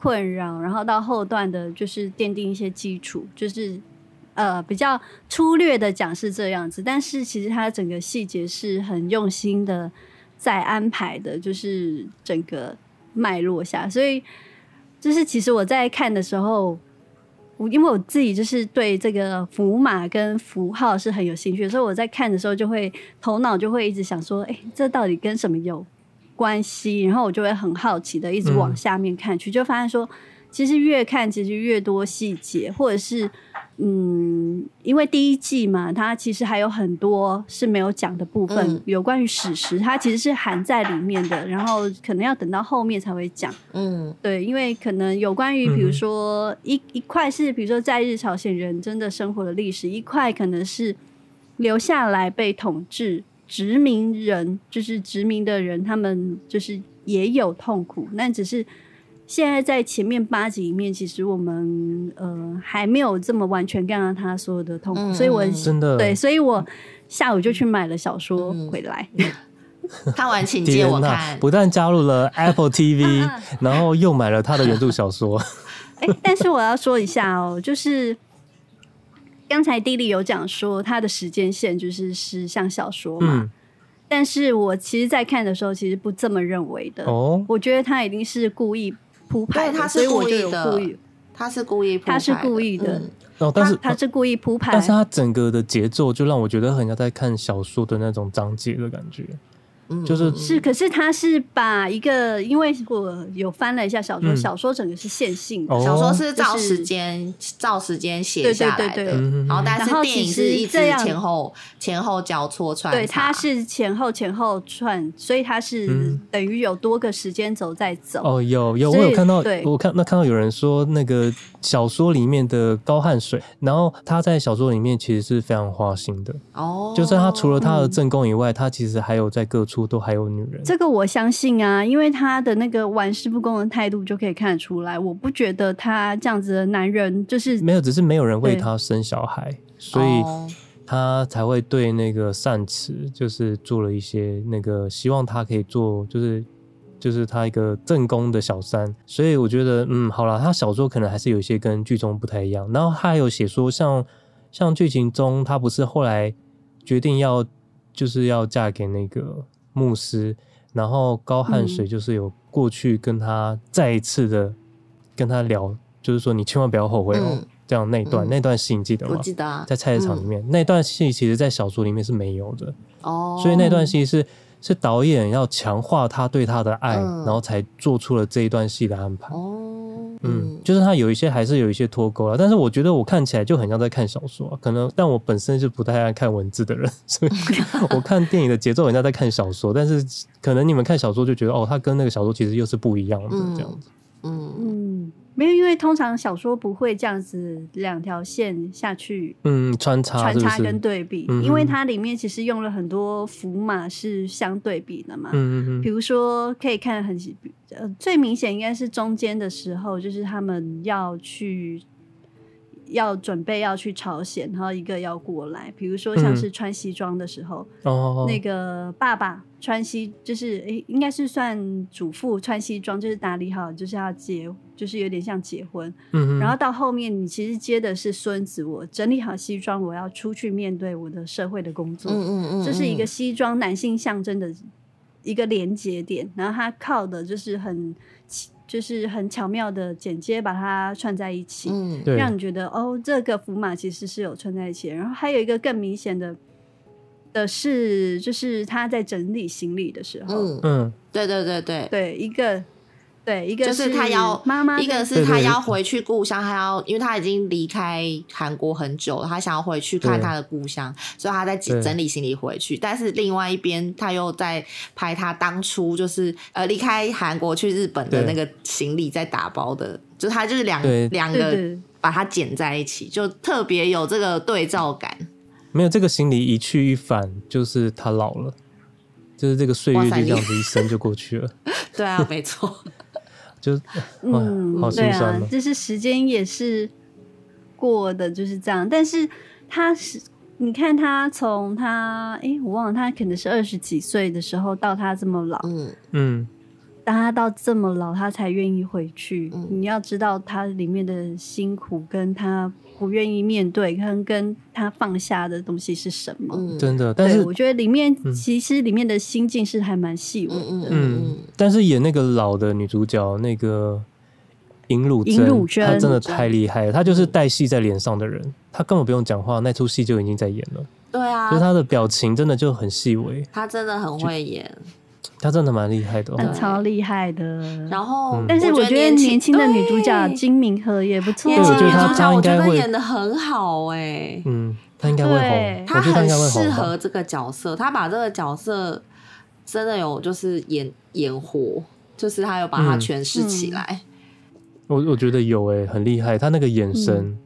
困扰，然后到后段的，就是奠定一些基础，就是。呃，比较粗略的讲是这样子，但是其实它整个细节是很用心的在安排的，就是整个脉络下，所以就是其实我在看的时候，我因为我自己就是对这个符码跟符号是很有兴趣，所以我在看的时候就会头脑就会一直想说，哎，这到底跟什么有关系？然后我就会很好奇的一直往下面看去，嗯、就发现说，其实越看其实越多细节，或者是。嗯，因为第一季嘛，它其实还有很多是没有讲的部分，嗯、有关于史实，它其实是含在里面的，然后可能要等到后面才会讲。嗯，对，因为可能有关于比如说、嗯、一一块是比如说在日朝鲜人真的生活的历史，一块可能是留下来被统治殖民人，就是殖民的人，他们就是也有痛苦，那只是。现在在前面八集里面，其实我们呃还没有这么完全看到他所有的痛苦，嗯、所以我真的对，所以我下午就去买了小说回来，嗯、看完请借我看。不但加入了 Apple TV，然后又买了他的原著小说。哎、欸，但是我要说一下哦，就是刚才弟弟有讲说他的时间线就是是像小说嘛。嗯但是我其实，在看的时候，其实不这么认为的。哦，我觉得他一定是故意。铺排，他是故意的。他是故意，他是故意的。哦，但是他是故意铺排，但是他整个的节奏就让我觉得很像在看小说的那种章节的感觉。就是是，可是他是把一个，因为我有翻了一下小说，小说整个是线性的，小说是照时间照时间写下来的，然后但是电影是一直前后前后交错串，对，它是前后前后串，所以它是等于有多个时间轴在走。哦，有有，我有看到，我看那看到有人说那个小说里面的高汗水，然后他在小说里面其实是非常花心的。哦，就是他除了他的正宫以外，他其实还有在各处。都还有女人，这个我相信啊，因为他的那个玩世不恭的态度就可以看得出来。我不觉得他这样子的男人就是没有，只是没有人为他生小孩，所以他才会对那个善慈就是做了一些那个希望他可以做，就是就是他一个正宫的小三。所以我觉得，嗯，好了，他小说可能还是有一些跟剧中不太一样。然后他还有写说像，像像剧情中他不是后来决定要就是要嫁给那个。牧师，然后高汉水就是有过去跟他再一次的跟他聊，嗯、就是说你千万不要后悔哦，嗯、这样那段、嗯、那段戏你记得吗？我记得啊，在菜市场里面、嗯、那段戏，其实，在小说里面是没有的哦，所以那段戏是是导演要强化他对他的爱，嗯、然后才做出了这一段戏的安排哦。嗯，就是它有一些还是有一些脱钩了，但是我觉得我看起来就很像在看小说，可能但我本身就不太爱看文字的人，所以 我看电影的节奏很像在看小说，但是可能你们看小说就觉得哦，它跟那个小说其实又是不一样的这样子。嗯嗯，没有，因为通常小说不会这样子两条线下去，嗯，穿插穿插跟对比，因为它里面其实用了很多符码是相对比的嘛，嗯嗯嗯，比如说可以看很。呃，最明显应该是中间的时候，就是他们要去，要准备要去朝鲜，然后一个要过来。比如说像是穿西装的时候，嗯、那个爸爸穿西，就是诶、欸，应该是算主妇穿西装，就是打理好，就是要结，就是有点像结婚。嗯，然后到后面，你其实接的是孙子，我整理好西装，我要出去面对我的社会的工作。嗯嗯嗯，嗯，这是一个西装男性象征的。一个连接点，然后他靠的就是很，就是很巧妙的剪接把它串在一起，嗯，让你觉得哦，这个符码其实是有串在一起。然后还有一个更明显的的是，就是他在整理行李的时候，嗯嗯，对对对对对，一个。对，一个是他要妈妈，一个是他要回去故乡，他要因为他已经离开韩国很久了，他想要回去看他的故乡，所以他在整理行李回去。但是另外一边，他又在拍他当初就是呃离开韩国去日本的那个行李在打包的，就他就是两对两个把它剪在一起，就特别有这个对照感。没有这个行李一去一返，就是他老了，就是这个岁月就这样子一生就过去了。对啊，没错。就嗯，好心酸，对啊，就是时间也是过的就是这样。但是他是，你看他从他，哎，我忘了，他可能是二十几岁的时候到他这么老，嗯嗯，当他到这么老，他才愿意回去。嗯，你要知道他里面的辛苦跟他。不愿意面对跟跟他放下的东西是什么？嗯、真的，但是我觉得里面、嗯、其实里面的心境是还蛮细微的。嗯，嗯，但是演那个老的女主角，那个尹汝尹汝贞，他真的太厉害了，她就是带戏在脸上的人，她根本不用讲话，那出戏就已经在演了。对啊，就是他的表情真的就很细微，她真的很会演，他真的蛮厉害的，超厉害的。然后，但是我觉得年轻的女主角金敏赫也不错，年轻女主角我觉得会演的很好哎，嗯，她应该会红，她很适合这个角色，她把这个角色真的有就是演演活，就是她有把它诠释起来。我我觉得有哎，很厉害，她那个眼神。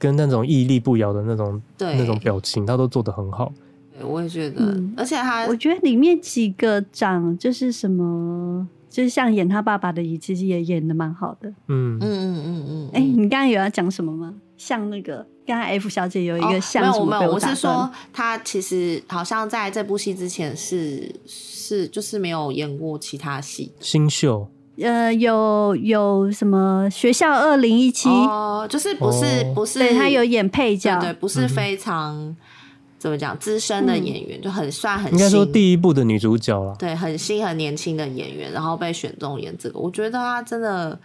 跟那种屹立不摇的那种对。那种表情，他都做的很好。对，我也觉得，嗯、而且他，我觉得里面几个长就是什么，就是像演他爸爸的，也其实也演的蛮好的。嗯嗯嗯嗯嗯。哎、欸，你刚刚有要讲什么吗？像那个刚才 F 小姐有一个像什么、哦、没有没有，我是说他其实好像在这部戏之前是是就是没有演过其他戏。新秀。呃，有有什么学校二零一七哦，就是不是、哦、不是，对他有演配角，对，对，不是非常、嗯、怎么讲资深的演员，嗯、就很算很新，应该说第一部的女主角了，对，很新很年轻的演员，然后被选中演这个，我觉得她真的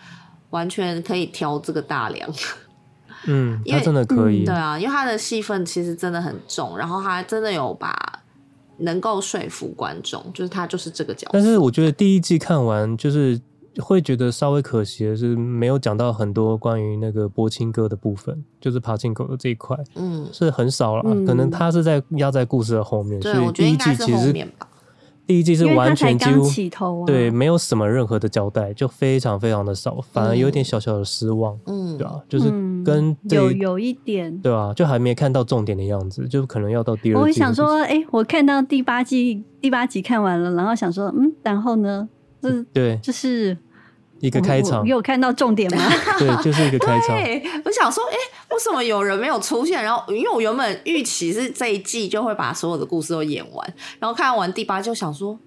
完全可以挑这个大梁，嗯，他真的可以，对啊，因为他的戏份其实真的很重，然后他真的有把能够说服观众，就是他就是这个角色，但是我觉得第一季看完就是。会觉得稍微可惜的是，没有讲到很多关于那个波青哥的部分，就是爬青狗的这一块，嗯，是很少了。嗯、可能他是在压在故事的后面，所以第一季其实第一季是完全几乎起头、啊、对，没有什么任何的交代，就非常非常的少，反而有点小小的失望，嗯，对啊，就是跟有有一点，对啊，就还没看到重点的样子，就可能要到第二季。我想说，哎、欸，我看到第八季第八集看完了，然后想说，嗯，然后呢？嗯，对，就是。一个开场，你有看到重点吗？对，就是一个开场。我想说，哎、欸，为什么有人没有出现？然后，因为我原本预期是这一季就会把所有的故事都演完，然后看完第八就想说。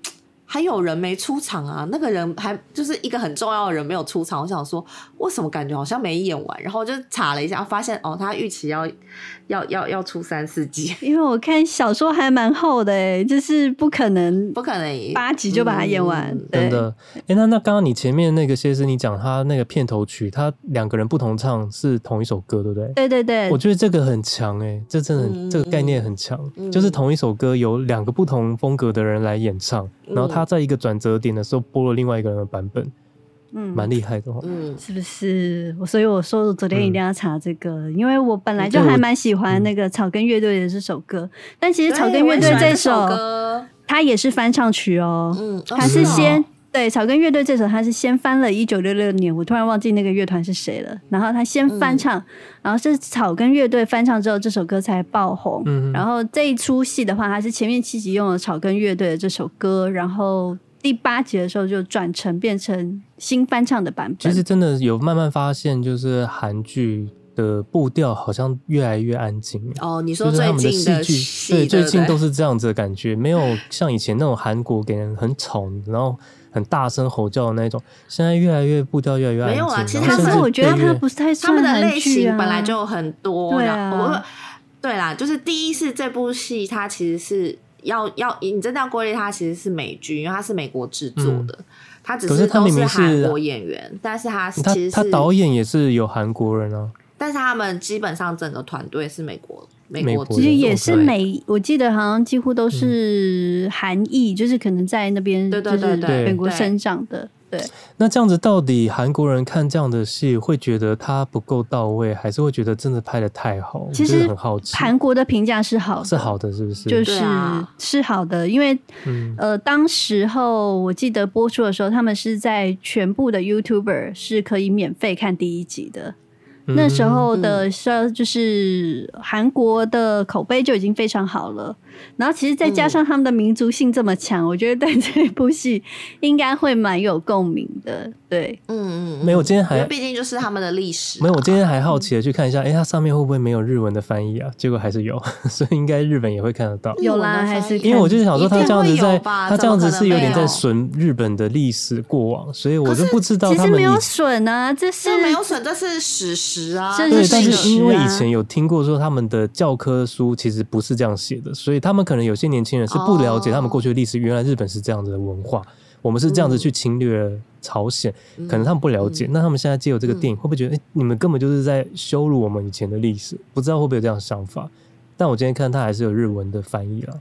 还有人没出场啊？那个人还就是一个很重要的人没有出场。我想说，为什么感觉好像没演完？然后我就查了一下，发现哦，他预期要要要 要出三四集。因为我看小说还蛮厚的，哎，就是不可能，不可能八集就把它演完。嗯、真的，哎，那那刚刚你前面那个谢师，你讲他那个片头曲，他两个人不同唱是同一首歌，对不对？对对对，我觉得这个很强，哎，这真的、嗯、这个概念很强，嗯、就是同一首歌有两个不同风格的人来演唱，然后他。他在一个转折点的时候播了另外一个人的版本，嗯，蛮厉害的哦，嗯，是不是？所以我说我昨天一定要查这个，嗯、因为我本来就还蛮喜欢那个草根乐队的这首歌，嗯、但其实草根乐队这首歌，它也是翻唱曲哦，嗯，它是先。对，草根乐队这首他是先翻了，一九六六年，我突然忘记那个乐团是谁了。然后他先翻唱，嗯、然后是草根乐队翻唱之后，这首歌才爆红。嗯，然后这一出戏的话，他是前面七集用了草根乐队的这首歌，然后第八集的时候就转成变成新翻唱的版本。其实真的有慢慢发现，就是韩剧的步调好像越来越安静。哦，你说最近的戏，对，最近都是这样子的感觉，没有像以前那种韩国给人很吵，然后。很大声吼叫的那种，现在越来越步调越来越安静。没有啊，其实他是我觉得他不是太他们的类型本来就很多。对啊，对啦，就是第一是这部戏，它其实是要要你真的要归类，它其实是美剧，因为它是美国制作的，他只是都是韩国演员，但是他其实他导演也是有韩国人啊，但是他们基本上整个团队是美国。美国其实也是美，我记得好像几乎都是韩裔，嗯、就是可能在那边就是美国生长的。对，那这样子到底韩国人看这样的戏会觉得他不够到位，还是会觉得真的拍的太好？其实很好奇，韩国的评价是好的，是好的，是不是？就是是好的，因为、嗯、呃，当时候我记得播出的时候，他们是在全部的 YouTuber 是可以免费看第一集的。那时候的时就是韩国的口碑就已经非常好了，然后其实再加上他们的民族性这么强，我觉得对这部戏应该会蛮有共鸣的。对，嗯嗯，没有，今天还毕竟就是他们的历史。没有，我今天还好奇的去看一下，哎，它上面会不会没有日文的翻译啊？结果还是有，所以应该日本也会看得到。有啦，还是因为我就是想说，他这样子在，他这样子是有点在损日本的历史过往，所以我就不知道他们。其实没有损啊，这是没有损，这是史实啊。对，但是因为以前有听过说他们的教科书其实不是这样写的，所以他们可能有些年轻人是不了解他们过去的历史，原来日本是这样子的文化，我们是这样子去侵略。朝鲜，可能他们不了解。嗯、那他们现在借由这个电影，会不会觉得，哎、嗯欸，你们根本就是在羞辱我们以前的历史？不知道会不会有这样的想法？但我今天看，他还是有日文的翻译了。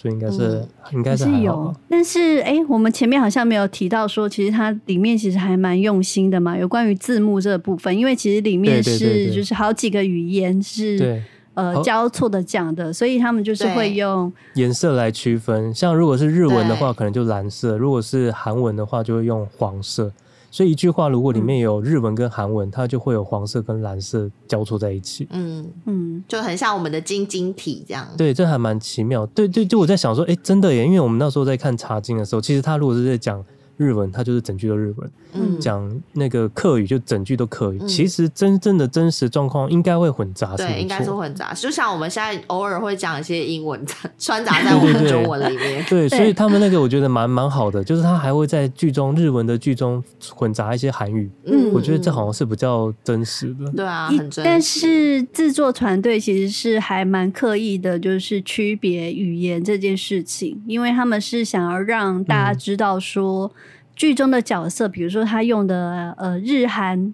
所以应该是，嗯、应该是，是有，但是哎、欸，我们前面好像没有提到说，其实它里面其实还蛮用心的嘛，有关于字幕这个部分，因为其实里面是就是好几个语言是对。呃交错的讲的，所以他们就是会用颜色来区分，像如果是日文的话，可能就蓝色；如果是韩文的话，就会用黄色。所以一句话，如果里面有日文跟韩文，嗯，它就会有黄色跟蓝色交错在一起。嗯嗯，就很像我们的晶晶体这样。对，这还蛮奇妙。对对，就我在想说，哎，真的耶！因为我们那时候在看茶经的时候，其实他如果是在讲。日文，它就是整句都日文。嗯，讲那个客语就整句都客语。嗯、其实真正的真实状况应该会混杂，对，应该是混杂。就像我们现在偶尔会讲一些英文穿插在 我们的中文里面。对，对，对，对，所以他们那个我觉得蛮蛮好的，就是他还会在剧中日文的剧中混杂一些韩语。嗯，我觉得这好像是比较真实的。对啊，很真。但是制作团队其实是还蛮刻意的，就是区别语言这件事情，因为他们是想要让大家知道说。嗯剧中的角色，比如说他用的呃日韩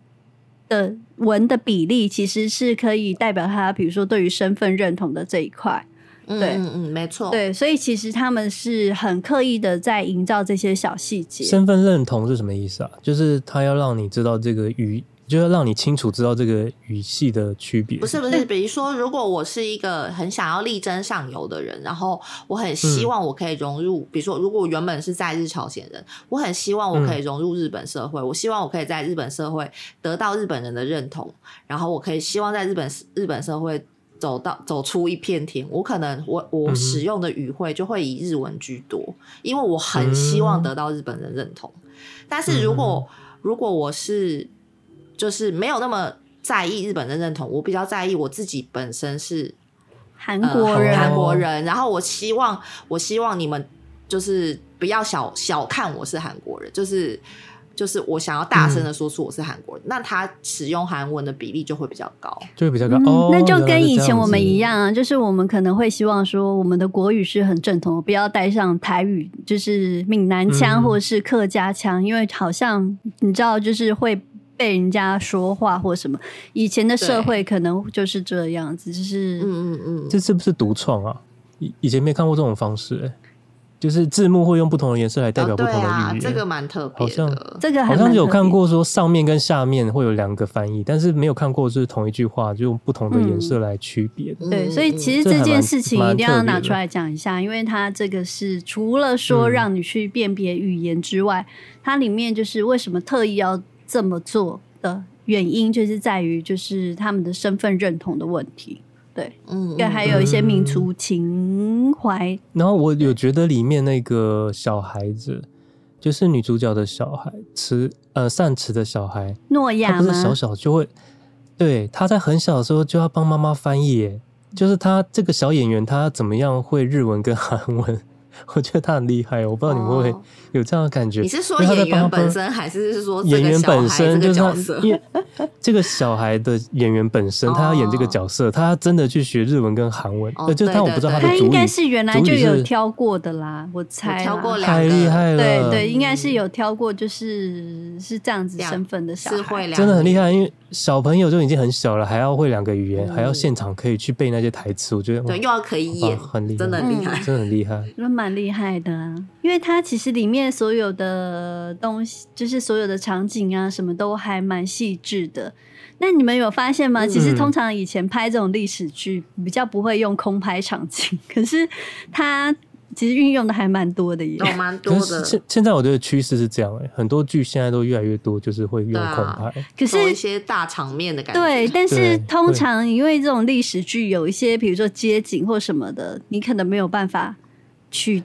的文的比例，其实是可以代表他，比如说对于身份认同的这一块。对，嗯嗯，嗯，没错。对，所以其实他们是很刻意的在营造这些小细节。身份认同是什么意思啊？就是他要让你知道这个语。就要让你清楚知道这个语系的区别。不是不是，比如说，如果我是一个很想要力争上游的人，然后我很希望我可以融入，嗯、比如说，如果我原本是在日朝鲜人，我很希望我可以融入日本社会，嗯、我希望我可以在日本社会得到日本人的认同，然后我可以希望在日本日本社会走到走出一片天。我可能我我使用的语汇就会以日文居多，因为我很希望得到日本人认同。嗯、但是如果如果我是就是没有那么在意日本的认同，我比较在意我自己本身是韩国人，韩国人。然后我希望，我希望你们就是不要小小看我是韩国人，就是就是我想要大声的说出我是韩国人，嗯、那他使用韩文的比例就会比较高，就会比较高。嗯哦、那就跟以前我们一样啊，就是我们可能会希望说我们的国语是很正统，不要带上台语，就是闽南腔或者是客家腔，嗯、因为好像你知道，就是会。被人家说话或什么，以前的社会可能就是这样子，就是嗯嗯嗯，这是不是独创啊？以以前没看过这种方式，欸，就是字幕会用不同的颜色来代表不同的语言，哦啊，这个蛮特别的。好像这个好像有看过说上面跟下面会有两个翻译，但是没有看过是同一句话就用不同的颜色来区别。嗯、对，所以其实这件事情一定要拿出来讲一下，因为它这个是除了说让你去辨别语言之外，嗯、它里面就是为什么特意要。这么做的原因就是在于，就是他们的身份认同的问题，对，嗯，对，还有一些民族情怀。然后我有觉得里面那个小孩子，就是女主角的小孩，慈呃善慈的小孩，诺亚吗？不是小小就会，对，他在很小的时候就要帮妈妈翻译，就是他这个小演员，他怎么样会日文跟韩文？我觉得他很厉害，我不知道你们会不会有这样的感觉。你是说演员本身，还是是说演员本身就是他？因为这个小孩的演员本身，他要演这个角色，他真的去学日文跟韩文。呃，就但我不知道他的主语，他应该是原来就有挑过的啦，我猜。挑过两个，太厉害了。对对，应该是有挑过，就是是这样子身份的小孩，真的很厉害。因为小朋友就已经很小了，还要会两个语言，还要现场可以去背那些台词，我觉得对，又要可以演，很厉害，真的很厉害，真的很厉害。蛮厉害的，因为它其实里面所有的东西，就是所有的场景啊，什么都还蛮细致的。那你们有发现吗？其实通常以前拍这种历史剧，比较不会用空拍场景，可是它其实运用的还蛮多的耶，有蛮多的。现现在我觉得趋势是这样，很多剧现在都越来越多，就是会用空拍，啊、可是一些大场面的感觉。对，但是通常因为这种历史剧有一些，比如说街景或什么的，你可能没有办法。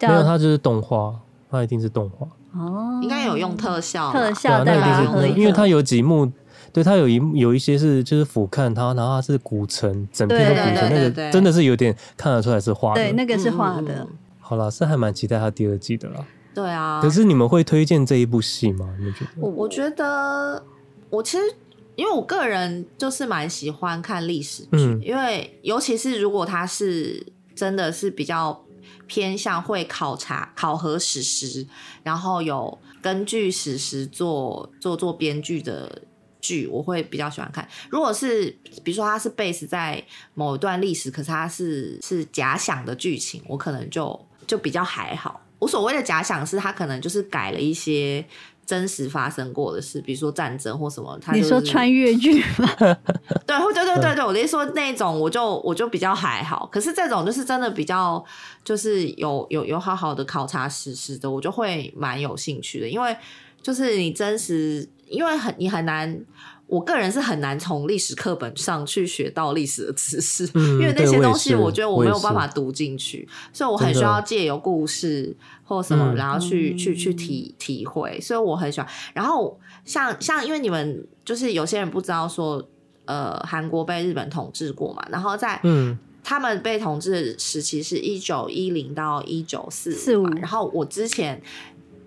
没有，它就是动画，它一定是动画哦，应该有用特效，特效对，那一定是，因为它有几幕，对，它有一有一些是就是俯瞰它，然后它是古城，整片的古城，那个真的是有点看得出来是画的，对，那个是画的。好了，是还蛮期待它第二季的啦。对啊，可是你们会推荐这一部戏吗？你们觉得？我我觉得，我其实因为我个人就是蛮喜欢看历史剧，因为尤其是如果它是真的是比较。偏向会考察、考核史实，然后有根据史实做做做编剧的剧，我会比较喜欢看。如果是比如说它是 base 在某一段历史，可是它是是假想的剧情，我可能就就比较还好。我所谓的假想是，它可能就是改了一些。真实发生过的事，比如说战争或什么，他、就是、你说穿越剧吗？对，或对对对对，我的意思说那种，我就我就比较还好。可是这种就是真的比较，就是有有有好好的考察实施的，我就会蛮有兴趣的，因为就是你真实，因为很你很难。我个人是很难从历史课本上去学到历史的知识，嗯、因为那些东西我觉得我没有办法读进去，所以我很需要借由故事或什么，然后去、嗯、去去体体会，所以我很喜欢。然后像像因为你们就是有些人不知道说，呃，韩国被日本统治过嘛，然后在嗯，他们被统治的时期是一九一零到一九四五，然后我之前。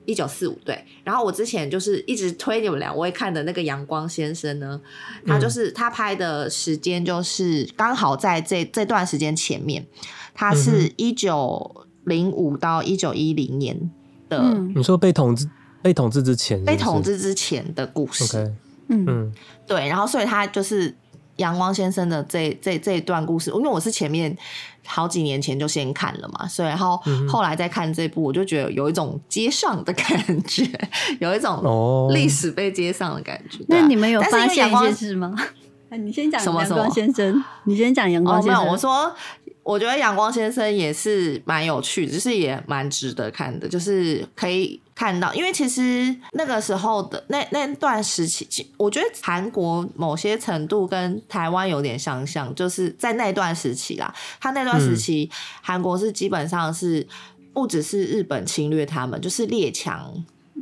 一九四五对，然后我之前就是一直推你们两位看的那个《阳光先生》呢，他就是他拍的时间就是刚好在这这段时间前面，他是一九零五到一九一零年的。嗯、你说被统治被统治之前是不是？被统治之前的故事。Okay, 嗯嗯，对，然后所以他就是。阳光先生的这这这一段故事，因为我是前面好几年前就先看了嘛，所以然后后来再看这部，我就觉得有一种接上的感觉，有一种历史被接上的感觉。哦啊、那你们有发现一些事吗？你先讲阳光先生，你先讲阳光先生。哦、没有，我说。我觉得阳光先生也是蛮有趣的，就是也蛮值得看的，就是可以看到，因为其实那个时候的那那段时期，我觉得韩国某些程度跟台湾有点相像，就是在那段时期啦，他那段时期韩国是基本上是不只是日本侵略他们，就是列强，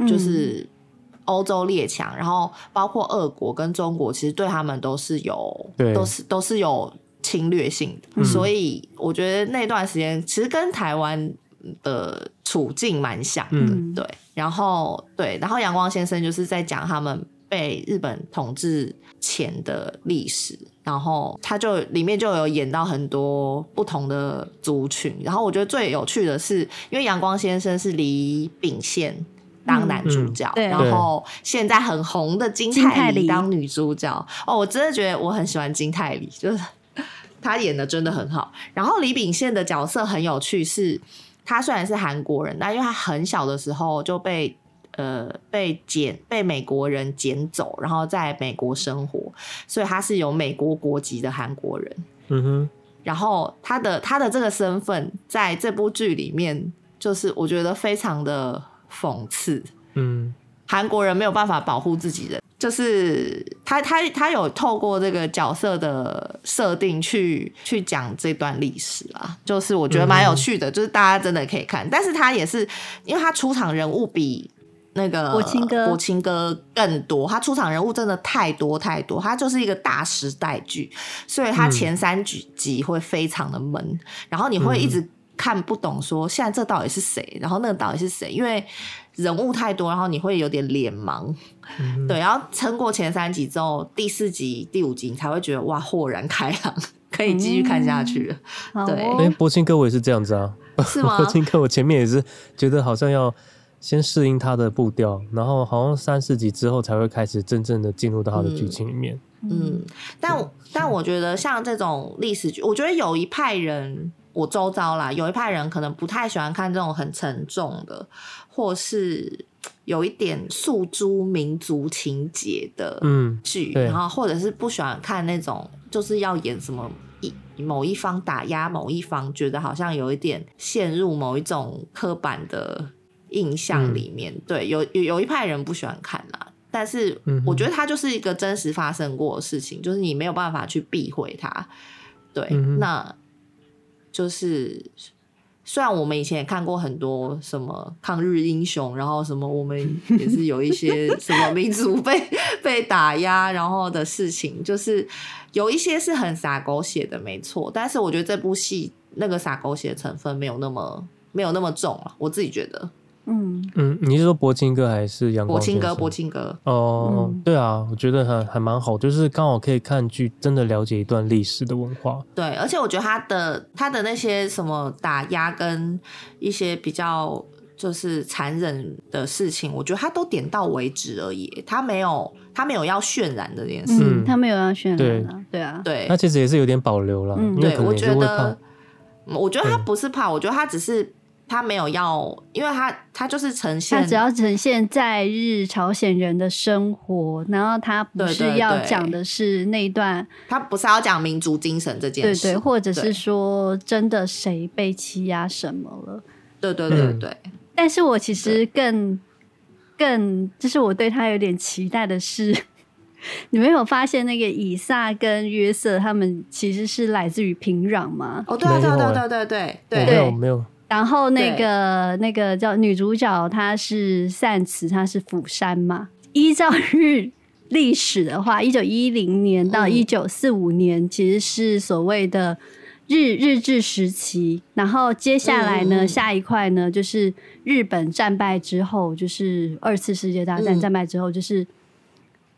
就是欧洲列强，然后包括俄国跟中国，其实对他们都是有，都是都是有。侵略性的，嗯，所以我觉得那段时间其实跟台湾的处境蛮像的，嗯，对。然后对，然后阳光先生就是在讲他们被日本统治前的历史，然后他就里面就有演到很多不同的族群。然后我觉得最有趣的是，因为阳光先生是李秉宪当男主角，嗯嗯，然后现在很红的金泰梨当女主角。哦，我真的觉得我很喜欢金泰梨，就是。他演的真的很好，然后李秉宪的角色很有趣，是他虽然是韩国人，但因为他很小的时候就被呃被捡被美国人捡走，然后在美国生活，所以他是有美国国籍的韩国人。嗯哼，然后他的他的这个身份在这部剧里面，就是我觉得非常的讽刺。嗯，韩国人没有办法保护自己人。就是他他他有透过这个角色的设定去去讲这段历史啊，就是我觉得蛮有趣的，嗯，就是大家真的可以看。但是他也是，因为他出场人物比那个国青哥柏青哥更多，他出场人物真的太多太多，他就是一个大时代剧，所以他前三集集会非常的闷，嗯，然后你会一直看不懂，说现在这到底是谁，然后那个到底是谁，因为。人物太多，然后你会有点脸盲，嗯，对，然后撑过前三集之后，第四集、第五集你才会觉得哇，豁然开朗，可以继续看下去，嗯。对，哎，柏青哥我也是这样子啊，是吗？柏青哥我前面也是觉得好像要先适应他的步调，然后好像三四集之后才会开始真正的进入到他的剧情里面。嗯，嗯但但我觉得像这种历史剧，我觉得有一派人。我周遭啦，有一派人可能不太喜欢看这种很沉重的，或是有一点诉诸民族情节的剧，嗯，然后或者是不喜欢看那种就是要演什么一某一方打压某一方，觉得好像有一点陷入某一种刻板的印象里面。嗯，对，有有有一派人不喜欢看啦，但是我觉得它就是一个真实发生过的事情，就是你没有办法去避讳它。对，嗯，那。就是，虽然我们以前也看过很多什么抗日英雄，然后什么我们也是有一些 什么民族被 被打压，然后的事情，就是有一些是很洒狗血的，没错。但是我觉得这部戏那个洒狗血成分没有那么没有那么重了，我自己觉得。嗯嗯，你是说柏青哥还是阳光？柏青哥，柏青哥。哦，嗯、对啊，我觉得还还蛮好，就是刚好可以看剧，真的了解一段历史的文化。对，而且我觉得他的他的那些什么打压跟一些比较就是残忍的事情，我觉得他都点到为止而已，他没有他没有要渲染这件事，嗯，他没有要渲染对对啊，对，他其实也是有点保留了，嗯，对，我觉得，我觉得他不是怕，我觉得他只是。他没有要，因为他他就是呈现，他只要呈现在日朝鲜人的生活，然后他不是要讲的是那一段，他不是要讲民族精神这件事，对对，或者是说真的谁被欺压什么了，对对对对。嗯、但是我其实更更就是我对他有点期待的是，你没有发现那个以撒跟约瑟他们其实是来自于平壤吗？哦，对啊，对对对对对对，没有没有。然后那个那个叫女主角，她是善慈，她是釜山嘛。依照日历史的话，一九一零年到一九四五年，其实是所谓的日日治时期。然后接下来呢，嗯、下一块呢，就是日本战败之后，就是二次世界大战战败之后，就是、嗯、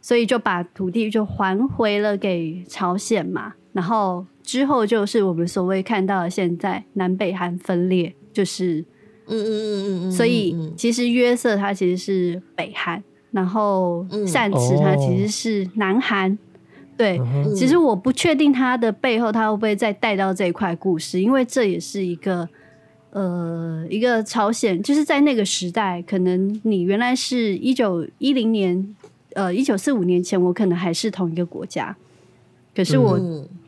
所以就把土地就还回了给朝鲜嘛。然后之后就是我们所谓看到的现在南北韩分裂。就是，嗯嗯嗯嗯嗯，所以其实约瑟他其实是北韩，然后善慈他其实是南韩，嗯、对，嗯、其实我不确定他的背后他会不会再带到这一块故事，因为这也是一个呃一个朝鲜，就是在那个时代，可能你原来是一九一零年，呃一九四五年前，我可能还是同一个国家。可是我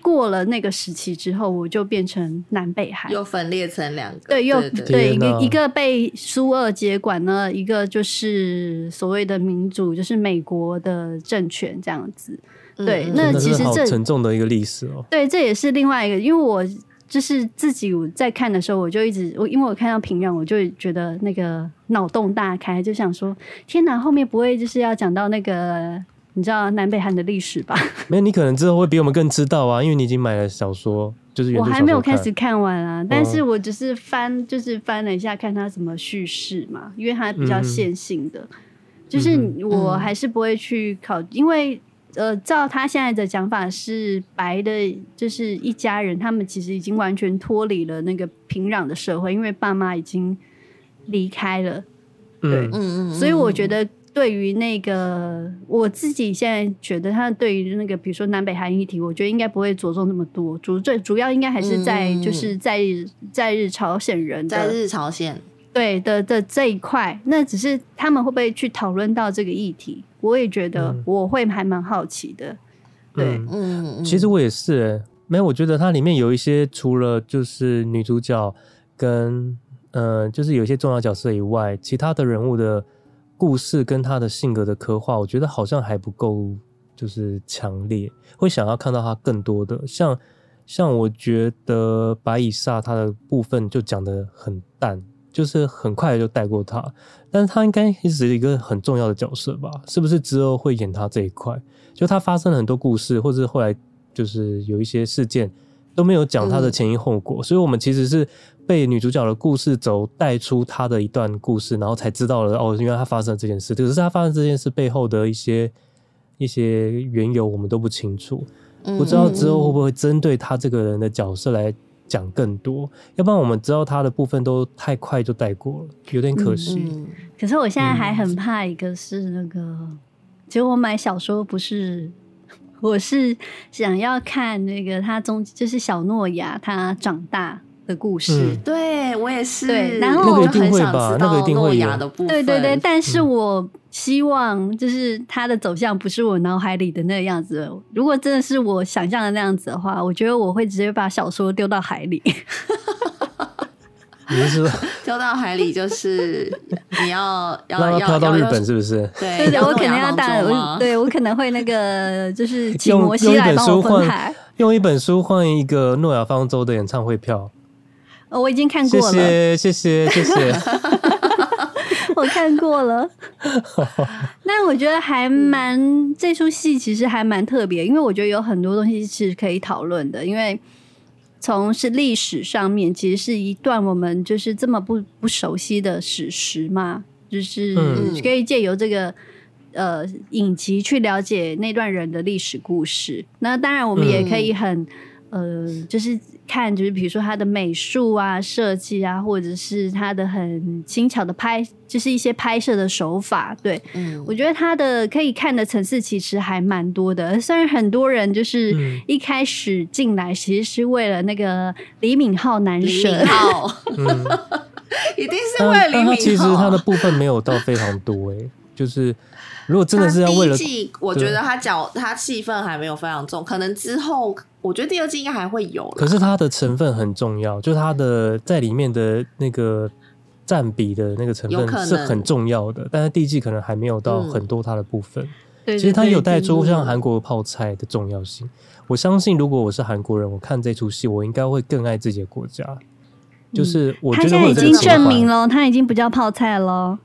过了那个时期之后，我就变成南北韩，又分裂成两个。对，又对，对，对一个一个被苏俄接管呢，一个就是所谓的民主，就是美国的政权这样子。对，嗯、那其实这沉重的一个历史哦。对，这也是另外一个，因为我就是自己在看的时候，我就一直我因为我看到平壤，我就觉得那个脑洞大开，就想说：天哪，后面不会就是要讲到那个？你知道南北韩的历史吧？没有，你可能之后会比我们更知道啊，因为你已经买了小说，就是。我还没有开始看完啊，但是我只是翻，就是翻了一下，看他怎么叙事嘛，因为它比较线性的，嗯、就是我还是不会去考，嗯、因为呃，照他现在的讲法是白的，就是一家人，他们其实已经完全脱离了那个平壤的社会，因为爸妈已经离开了，对，嗯嗯，所以我觉得。对于那个我自己现在觉得，他对于那个比如说南北韩议题，我觉得应该不会着重那么多，主最主要应该还是在、嗯、就是在日在日朝鲜人在日朝鲜对的的这一块，那只是他们会不会去讨论到这个议题？我也觉得我会还蛮好奇的。嗯、对，嗯，其实我也是，没有，我觉得它里面有一些除了就是女主角跟呃，就是有一些重要角色以外，其他的人物的。故事跟他的性格的刻画，我觉得好像还不够，就是强烈，会想要看到他更多的。像像我觉得白以撒他的部分就讲的很淡，就是很快就带过他。但是他应该也是一个很重要的角色吧？是不是之后会演他这一块？就他发生了很多故事，或者后来就是有一些事件都没有讲他的前因后果，嗯、所以我们其实是。被女主角的故事轴带出她的一段故事，然后才知道了哦，原来她发生了这件事。可是她发生这件事背后的一些一些缘由，我们都不清楚。不知道之后会不会针对她这个人的角色来讲更多？要不然我们知道她的部分都太快就带过了，有点可惜。嗯嗯、可是我现在还很怕一个是那个，嗯、其实我买小说不是，我是想要看那个他中就是小诺亚他长大。的故事，嗯、对我也是。对，然后我就很想知道诺亚的部分。对对对，但是我希望就是他的走向不是我脑海里的那个样子。如果真的是我想象的那样子的话，我觉得我会直接把小说丢到海里。你是说 丢到海里就是你要 要要飘到日本是不是？对对对，我可能要带我，对我可能会那个就是请摩西来帮我分海，用一本书换一个诺亚方舟的演唱会票。哦，我已经看过了。谢谢谢谢谢谢，我看过了。那我觉得还蛮这出戏其实还蛮特别，因为我觉得有很多东西是可以讨论的。因为从是历史上面，其实是一段我们就是这么不不熟悉的史实嘛，就是可以借由这个。呃，影集去了解那段人的历史故事。那当然，我们也可以很、嗯、呃，就是看，就是比如说他的美术啊、设计啊，或者是他的很轻巧的拍，就是一些拍摄的手法。对，嗯，我觉得他的可以看的层次其实还蛮多的。虽然很多人就是一开始进来，其实是为了那个李敏镐男神，嗯、一定是为了李敏镐。他其实他的部分没有到非常多、欸，哎，就是。如果真的是要为了，第一季我觉得他角他戏份还没有非常重，可能之后我觉得第二季应该还会有。可是它的成分很重要，就是它的在里面的那个占比的那个成分是很重要的。但是第一季可能还没有到很多它的部分。嗯、其实他有带出像韩国泡菜的重要性。我相信如果我是韩国人，我看这出戏，我应该会更爱自己的国家。就是我觉得他现在已经证明了，他已经不叫泡菜了。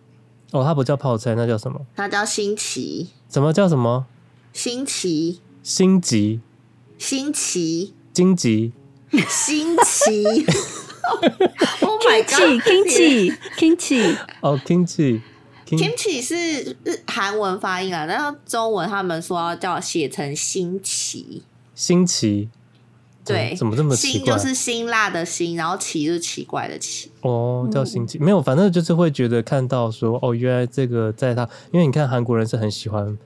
哦，它不叫泡菜，那叫什么？它叫新奇。什么叫什么？新奇。星级。新奇。荆棘。新奇。Oh my god！Kimchi，Kimchi，Kimchi。哦，Kimchi。Kimchi 是韩文发音啊，然后中文他们说要叫写成新奇。新奇。对，怎么这么奇就是辛辣的辛，然后奇就是奇怪的奇。哦，叫新奇，没有，反正就是会觉得看到说，哦，原来这个在他，因为你看韩国人是很喜欢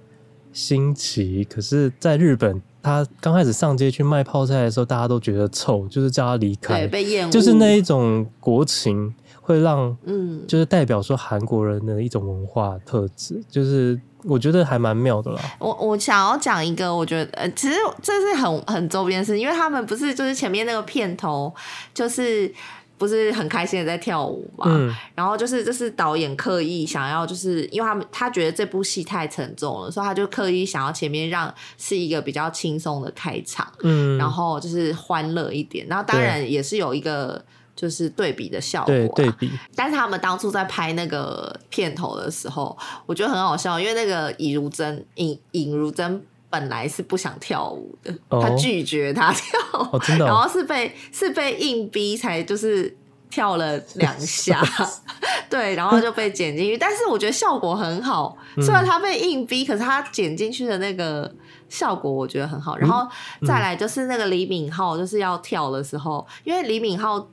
新奇，可是在日本，他刚开始上街去卖泡菜的时候，大家都觉得臭，就是叫他离开，对，被厌恶，就是那一种国情会让，嗯，就是代表说韩国人的一种文化特质，就是。我觉得还蛮妙的啦。我我想要讲一个，我觉得呃，其实这是很很周边的事，因为他们不是就是前面那个片头，就是不是很开心的在跳舞嘛。嗯。然后就是这是导演刻意想要，就是因为他们他觉得这部戏太沉重了，所以他就刻意想要前面让是一个比较轻松的开场，嗯，然后就是欢乐一点。然后当然也是有一个。就是对比的效果，对对比。但是他们当初在拍那个片头的时候，我觉得很好笑，因为那个尹如珍，尹尹如珍本来是不想跳舞的，哦、他拒绝他跳舞，哦真的哦、然后是被是被硬逼才就是跳了两下，对，然后就被剪进去。但是我觉得效果很好，虽然他被硬逼，可是他剪进去的那个效果我觉得很好。然后再来就是那个李敏镐就是要跳的时候，因为李敏镐。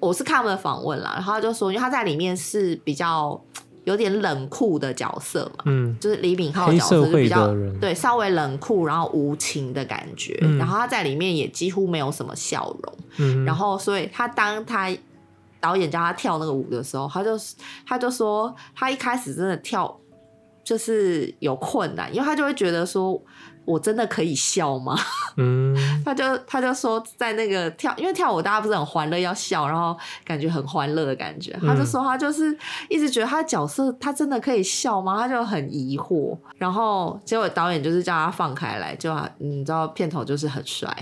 我是看他们的访问啦，然后他就说，因为他在里面是比较有点冷酷的角色嘛，嗯，就是李敏镐的角色是比较对稍微冷酷，然后无情的感觉，嗯，然后他在里面也几乎没有什么笑容，嗯，然后所以他当他导演叫他跳那个舞的时候，他就他就说他一开始真的跳就是有困难，因为他就会觉得说。我真的可以笑吗？嗯，他就他就说在那个跳，因为跳舞大家不是很欢乐，要笑，然后感觉很欢乐的感觉。他就说他就是一直觉得他的角色他真的可以笑吗？他就很疑惑。然后结果导演就是叫他放开来，就你知道片头就是很帅，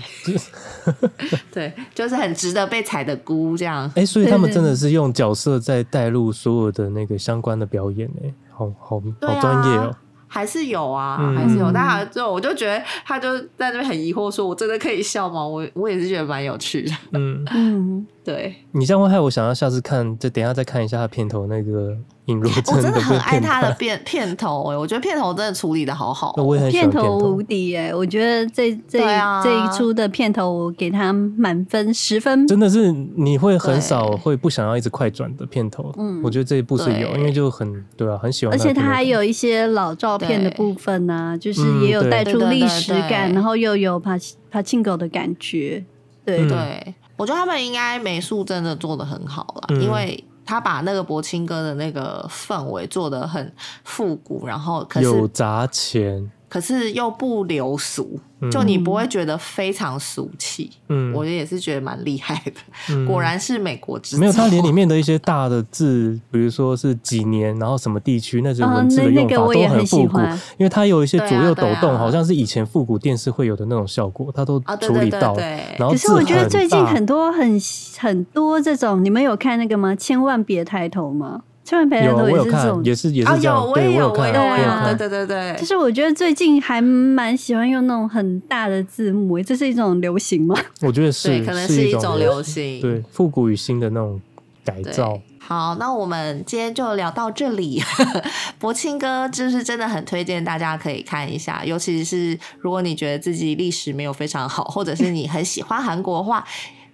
对，就是很值得被踩的菇这样。哎，所以他们真的是用角色在带入所有的那个相关的表演，哎，好好好专业哦。还是有啊，嗯、还是有，但他就我就觉得他就在那边很疑惑，说我真的可以笑吗？我我也是觉得蛮有趣的。嗯。嗯，对。你这样会害我想要下次看，就等一下再看一下他片头那个引入。我真的很爱他的片片头哎，我觉得片头真的处理的好好，我也很喜欢片头无敌哎，我觉得这这、啊、这一出的片头我给他满分十分，真的是你会很少会不想要一直快转的片头，嗯，我觉得这一部是有，因为就很对啊，很喜欢，而且他还有一些老照片的部分啊，就是也有带出历史感，然后又有帕帕庆狗的感觉，对。对，我觉得他们应该美术真的做的很好了，因为。他把那个柏青哥的那个氛围做的很复古，然后可是有砸钱，可是又不流俗。就你不会觉得非常俗气，嗯，我也是觉得蛮厉害的，嗯，果然是美国之。没有，它连里面的一些大的字，比如说是几年，然后什么地区，那些文字的用法都很复古，因为它有一些左右抖动，好像是以前复古电视会有的那种效果，它都处理到。然后可是我觉得最近很多很很多这种，你们有看那个吗？千万别抬头吗？千万别人都也是这种，也是也是这样。哦、有我也有，我也有，对啊，对对对对。就是我觉得最近还蛮喜欢用那种很大的字幕，这是一种流行吗？我觉得是，对，可能是一种流行。对，复古与新的那种改造。好，那我们今天就聊到这里。柏青哥就是真的很推荐大家可以看一下，尤其是如果你觉得自己历史没有非常好，或者是你很喜欢韩国的话。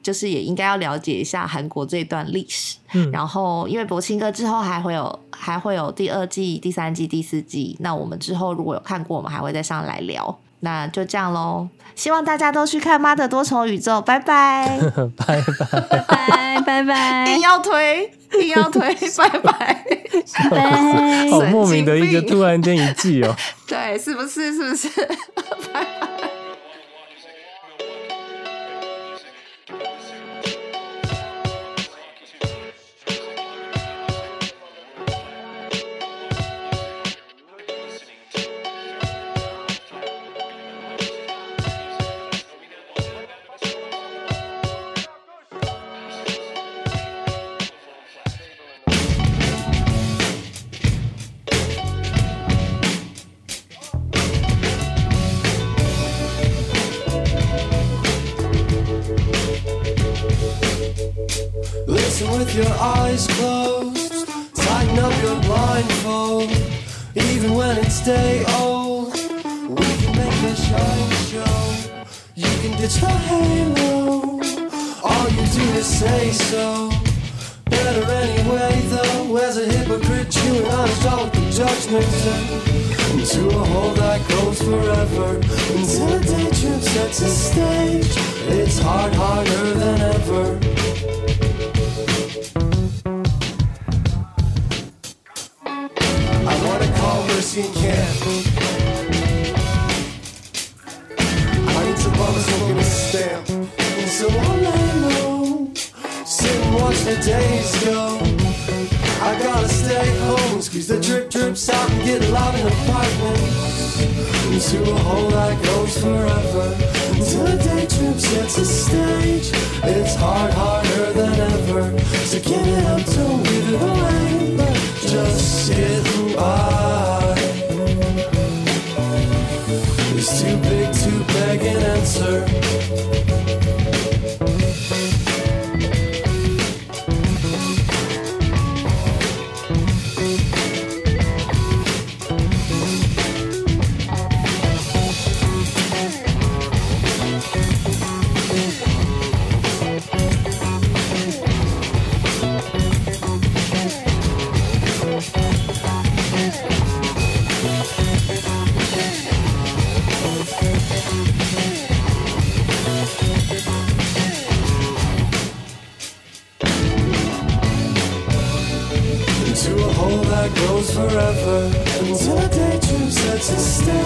就是也应该要了解一下韩国这段历史，嗯，然后因为柏青哥之后还会有还会有第二季、第三季、第四季，那我们之后如果有看过，我们还会再上来聊。那就这样喽，希望大家都去看《妈的多重宇宙》，拜拜，拜拜，拜拜，拜拜，硬要推，硬要推，拜拜，拜，好莫名的一个突然间一季哦，对，是不是？是不是？拜拜。to stay.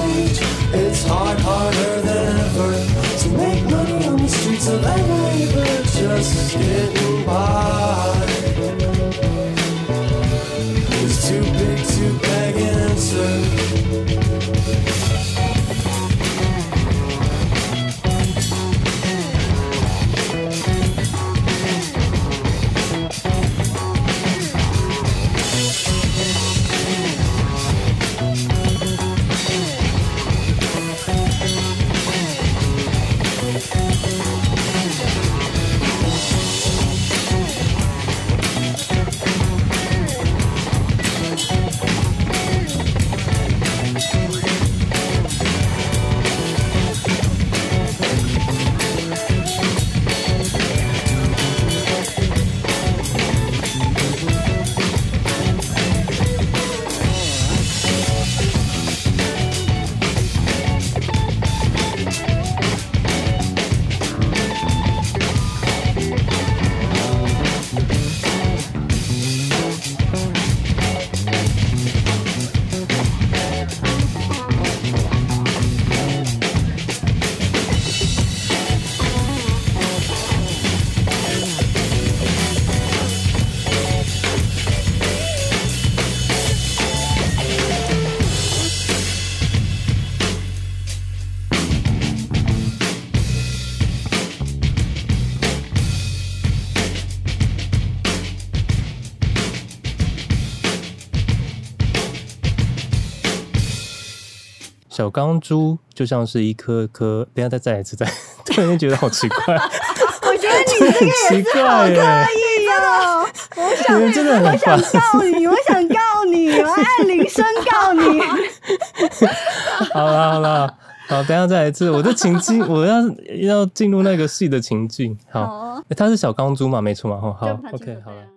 钢珠就像是一颗颗，等下再再来一次，再 突然间觉得好奇怪。我觉得你这个也是好可以哦。我想，我想告你，我想告你，我按铃声告你。好了好了，好，等下再来一次。我的情境，我要要进入那个戏的情境。好，它、哦欸、是小钢珠嘛？没错嘛？好，好，OK，好了。